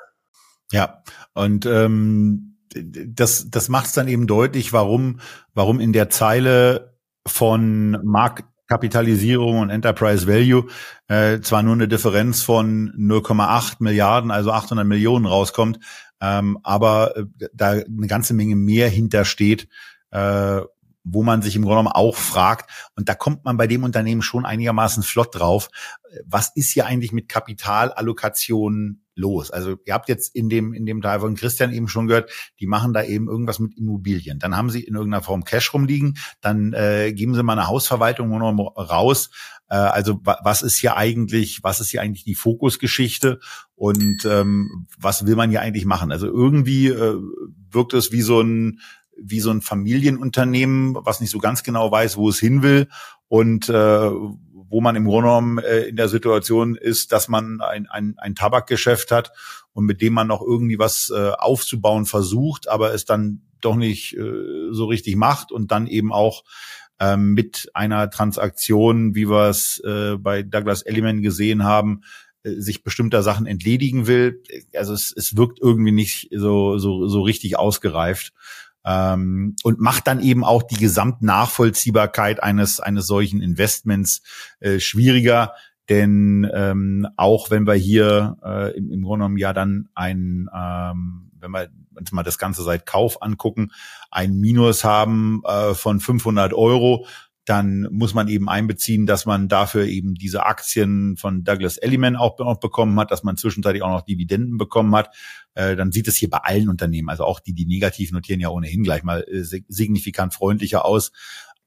Ja, und ähm, das, das macht es dann eben deutlich, warum, warum in der Zeile von Marktkapitalisierung und Enterprise Value äh, zwar nur eine Differenz von 0,8 Milliarden, also 800 Millionen rauskommt, ähm, aber äh, da eine ganze Menge mehr hintersteht, äh, wo man sich im Grunde genommen auch fragt, und da kommt man bei dem Unternehmen schon einigermaßen flott drauf, was ist hier eigentlich mit Kapitalallokation los? Also ihr habt jetzt in dem, in dem Teil von Christian eben schon gehört, die machen da eben irgendwas mit Immobilien. Dann haben sie in irgendeiner Form Cash rumliegen, dann äh, geben sie mal eine Hausverwaltung raus. Äh, also was ist hier eigentlich, was ist hier eigentlich die Fokusgeschichte und ähm, was will man hier eigentlich machen? Also irgendwie äh, wirkt es wie so ein wie so ein Familienunternehmen, was nicht so ganz genau weiß, wo es hin will und äh, wo man im Grunde genommen äh, in der Situation ist, dass man ein, ein, ein Tabakgeschäft hat und mit dem man noch irgendwie was äh, aufzubauen versucht, aber es dann doch nicht äh, so richtig macht und dann eben auch ähm, mit einer Transaktion, wie wir es äh, bei Douglas Element gesehen haben, äh, sich bestimmter Sachen entledigen will. Also es, es wirkt irgendwie nicht so, so, so richtig ausgereift ähm, und macht dann eben auch die Gesamtnachvollziehbarkeit eines eines solchen Investments äh, schwieriger. Denn ähm, auch wenn wir hier äh, im, im Grunde genommen ja dann ein, ähm, wenn wir uns mal das Ganze seit Kauf angucken, ein Minus haben äh, von 500 Euro, dann muss man eben einbeziehen, dass man dafür eben diese Aktien von Douglas Elliman auch noch bekommen hat, dass man zwischenzeitlich auch noch Dividenden bekommen hat. Äh, dann sieht es hier bei allen Unternehmen, also auch die, die negativ notieren, ja ohnehin gleich mal äh, signifikant freundlicher aus.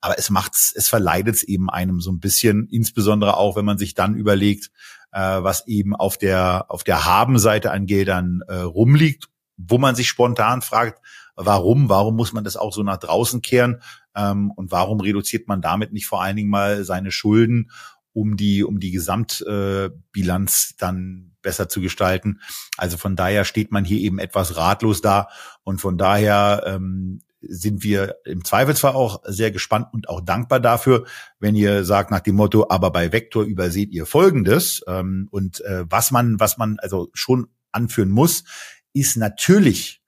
Aber es macht's, es verleidet es eben einem so ein bisschen, insbesondere auch, wenn man sich dann überlegt, äh, was eben auf der auf der Habenseite an Geldern rumliegt, wo man sich spontan fragt, warum, warum muss man das auch so nach draußen kehren? Ähm, und warum reduziert man damit nicht vor allen Dingen mal seine Schulden, um die, um die Gesamtbilanz äh, dann besser zu gestalten? Also von daher steht man hier eben etwas ratlos da. Und von daher ähm, sind wir im Zweifelsfall auch sehr gespannt und auch dankbar dafür, wenn ihr sagt nach dem Motto, aber bei Vector überseht ihr Folgendes. Ähm, und äh, was man, was man also schon anführen muss, ist natürlich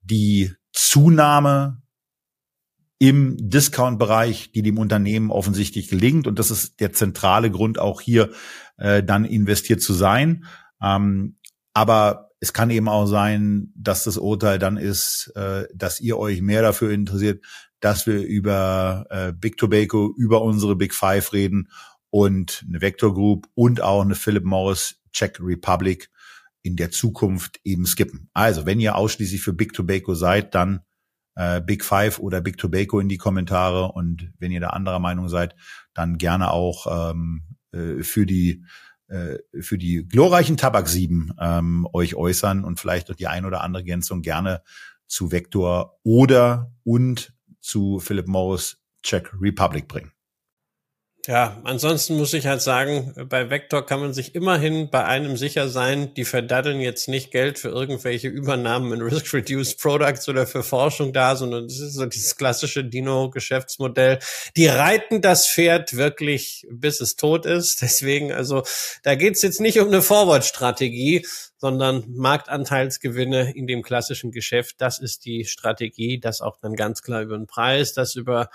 die Zunahme im Discount-Bereich, die dem Unternehmen offensichtlich gelingt. Und das ist der zentrale Grund, auch hier äh, dann investiert zu sein. Ähm, aber es kann eben auch sein, dass das Urteil dann ist, äh, dass ihr euch mehr dafür interessiert, dass wir über äh, Big Tobacco, über unsere Big Five reden und eine Vector Group und auch eine Philip Morris Czech Republic in der Zukunft eben skippen. Also, wenn ihr ausschließlich für Big Tobacco seid, dann äh, Big Five oder Big Tobacco in die Kommentare. Und wenn ihr da anderer Meinung seid, dann gerne auch ähm, äh, für die äh, für die glorreichen Tabak 7 ähm, euch äußern und vielleicht noch die ein oder andere Ergänzung gerne zu Vector oder und zu Philip Morris Czech Republic bringen. Ja, ansonsten muss ich halt sagen, bei Vector kann man sich immerhin bei einem sicher sein, die verdaddeln jetzt nicht Geld für irgendwelche Übernahmen in Risk-Reduced Products oder für Forschung da, sondern das ist so dieses klassische Dino-Geschäftsmodell. Die reiten das Pferd wirklich, bis es tot ist. Deswegen, also da geht's jetzt nicht um eine Forward-Strategie, sondern Marktanteilsgewinne in dem klassischen Geschäft. Das ist die Strategie, das auch dann ganz klar über den Preis, das über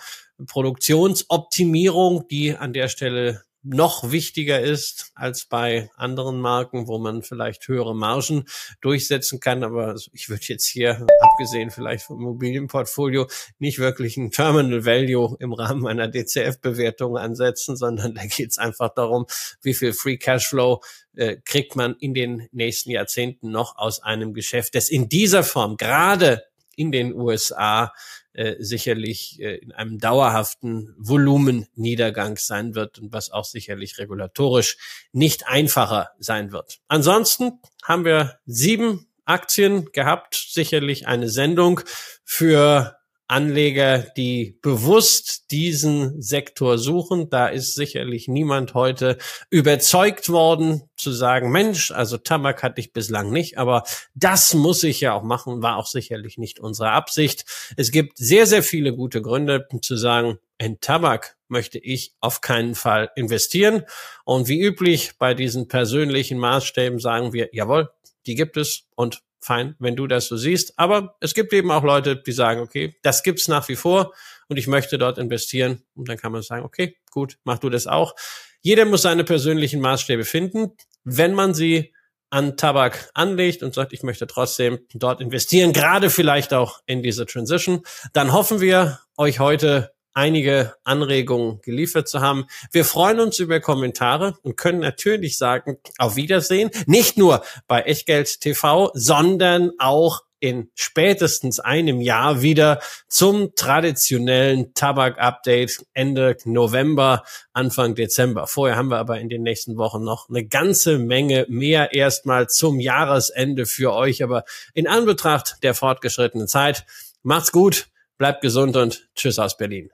Produktionsoptimierung, die an der Stelle noch wichtiger ist als bei anderen Marken, wo man vielleicht höhere Margen durchsetzen kann. Aber ich würde jetzt hier, abgesehen vielleicht vom Immobilienportfolio, nicht wirklich ein Terminal Value im Rahmen einer DCF-Bewertung ansetzen, sondern da geht es einfach darum, wie viel Free Cashflow äh, kriegt man in den nächsten Jahrzehnten noch aus einem Geschäft, das in dieser Form gerade in den USA äh, sicherlich äh, in einem dauerhaften Volumenniedergang sein wird und was auch sicherlich regulatorisch nicht einfacher sein wird. Ansonsten haben wir sieben Aktien gehabt, sicherlich eine Sendung für Anleger, die bewusst diesen Sektor suchen. Da ist sicherlich niemand heute überzeugt worden zu sagen, Mensch, also Tabak hatte ich bislang nicht, aber das muss ich ja auch machen, war auch sicherlich nicht unsere Absicht. Es gibt sehr, sehr viele gute Gründe zu sagen, in Tabak möchte ich auf keinen Fall investieren. Und wie üblich bei diesen persönlichen Maßstäben sagen wir, jawohl, die gibt es und fein, wenn du das so siehst. Aber es gibt eben auch Leute, die sagen, okay, das gibt's nach wie vor und ich möchte dort investieren. Und dann kann man sagen, okay, gut, mach du das auch. Jeder muss seine persönlichen Maßstäbe finden. Wenn man sie an Tabak anlegt und sagt, ich möchte trotzdem dort investieren, gerade vielleicht auch in diese Transition, dann hoffen wir, euch heute einige Anregungen geliefert zu haben. Wir freuen uns über Kommentare und können natürlich sagen, auf Wiedersehen, nicht nur bei Echtgeld TV, sondern auch in spätestens einem Jahr wieder zum traditionellen Tabak-Update Ende November, Anfang Dezember. Vorher haben wir aber in den nächsten Wochen noch eine ganze Menge mehr erstmal zum Jahresende für euch. Aber in Anbetracht der fortgeschrittenen Zeit, macht's gut, bleibt gesund und tschüss aus Berlin.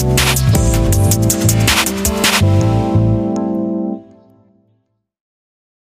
Thank you.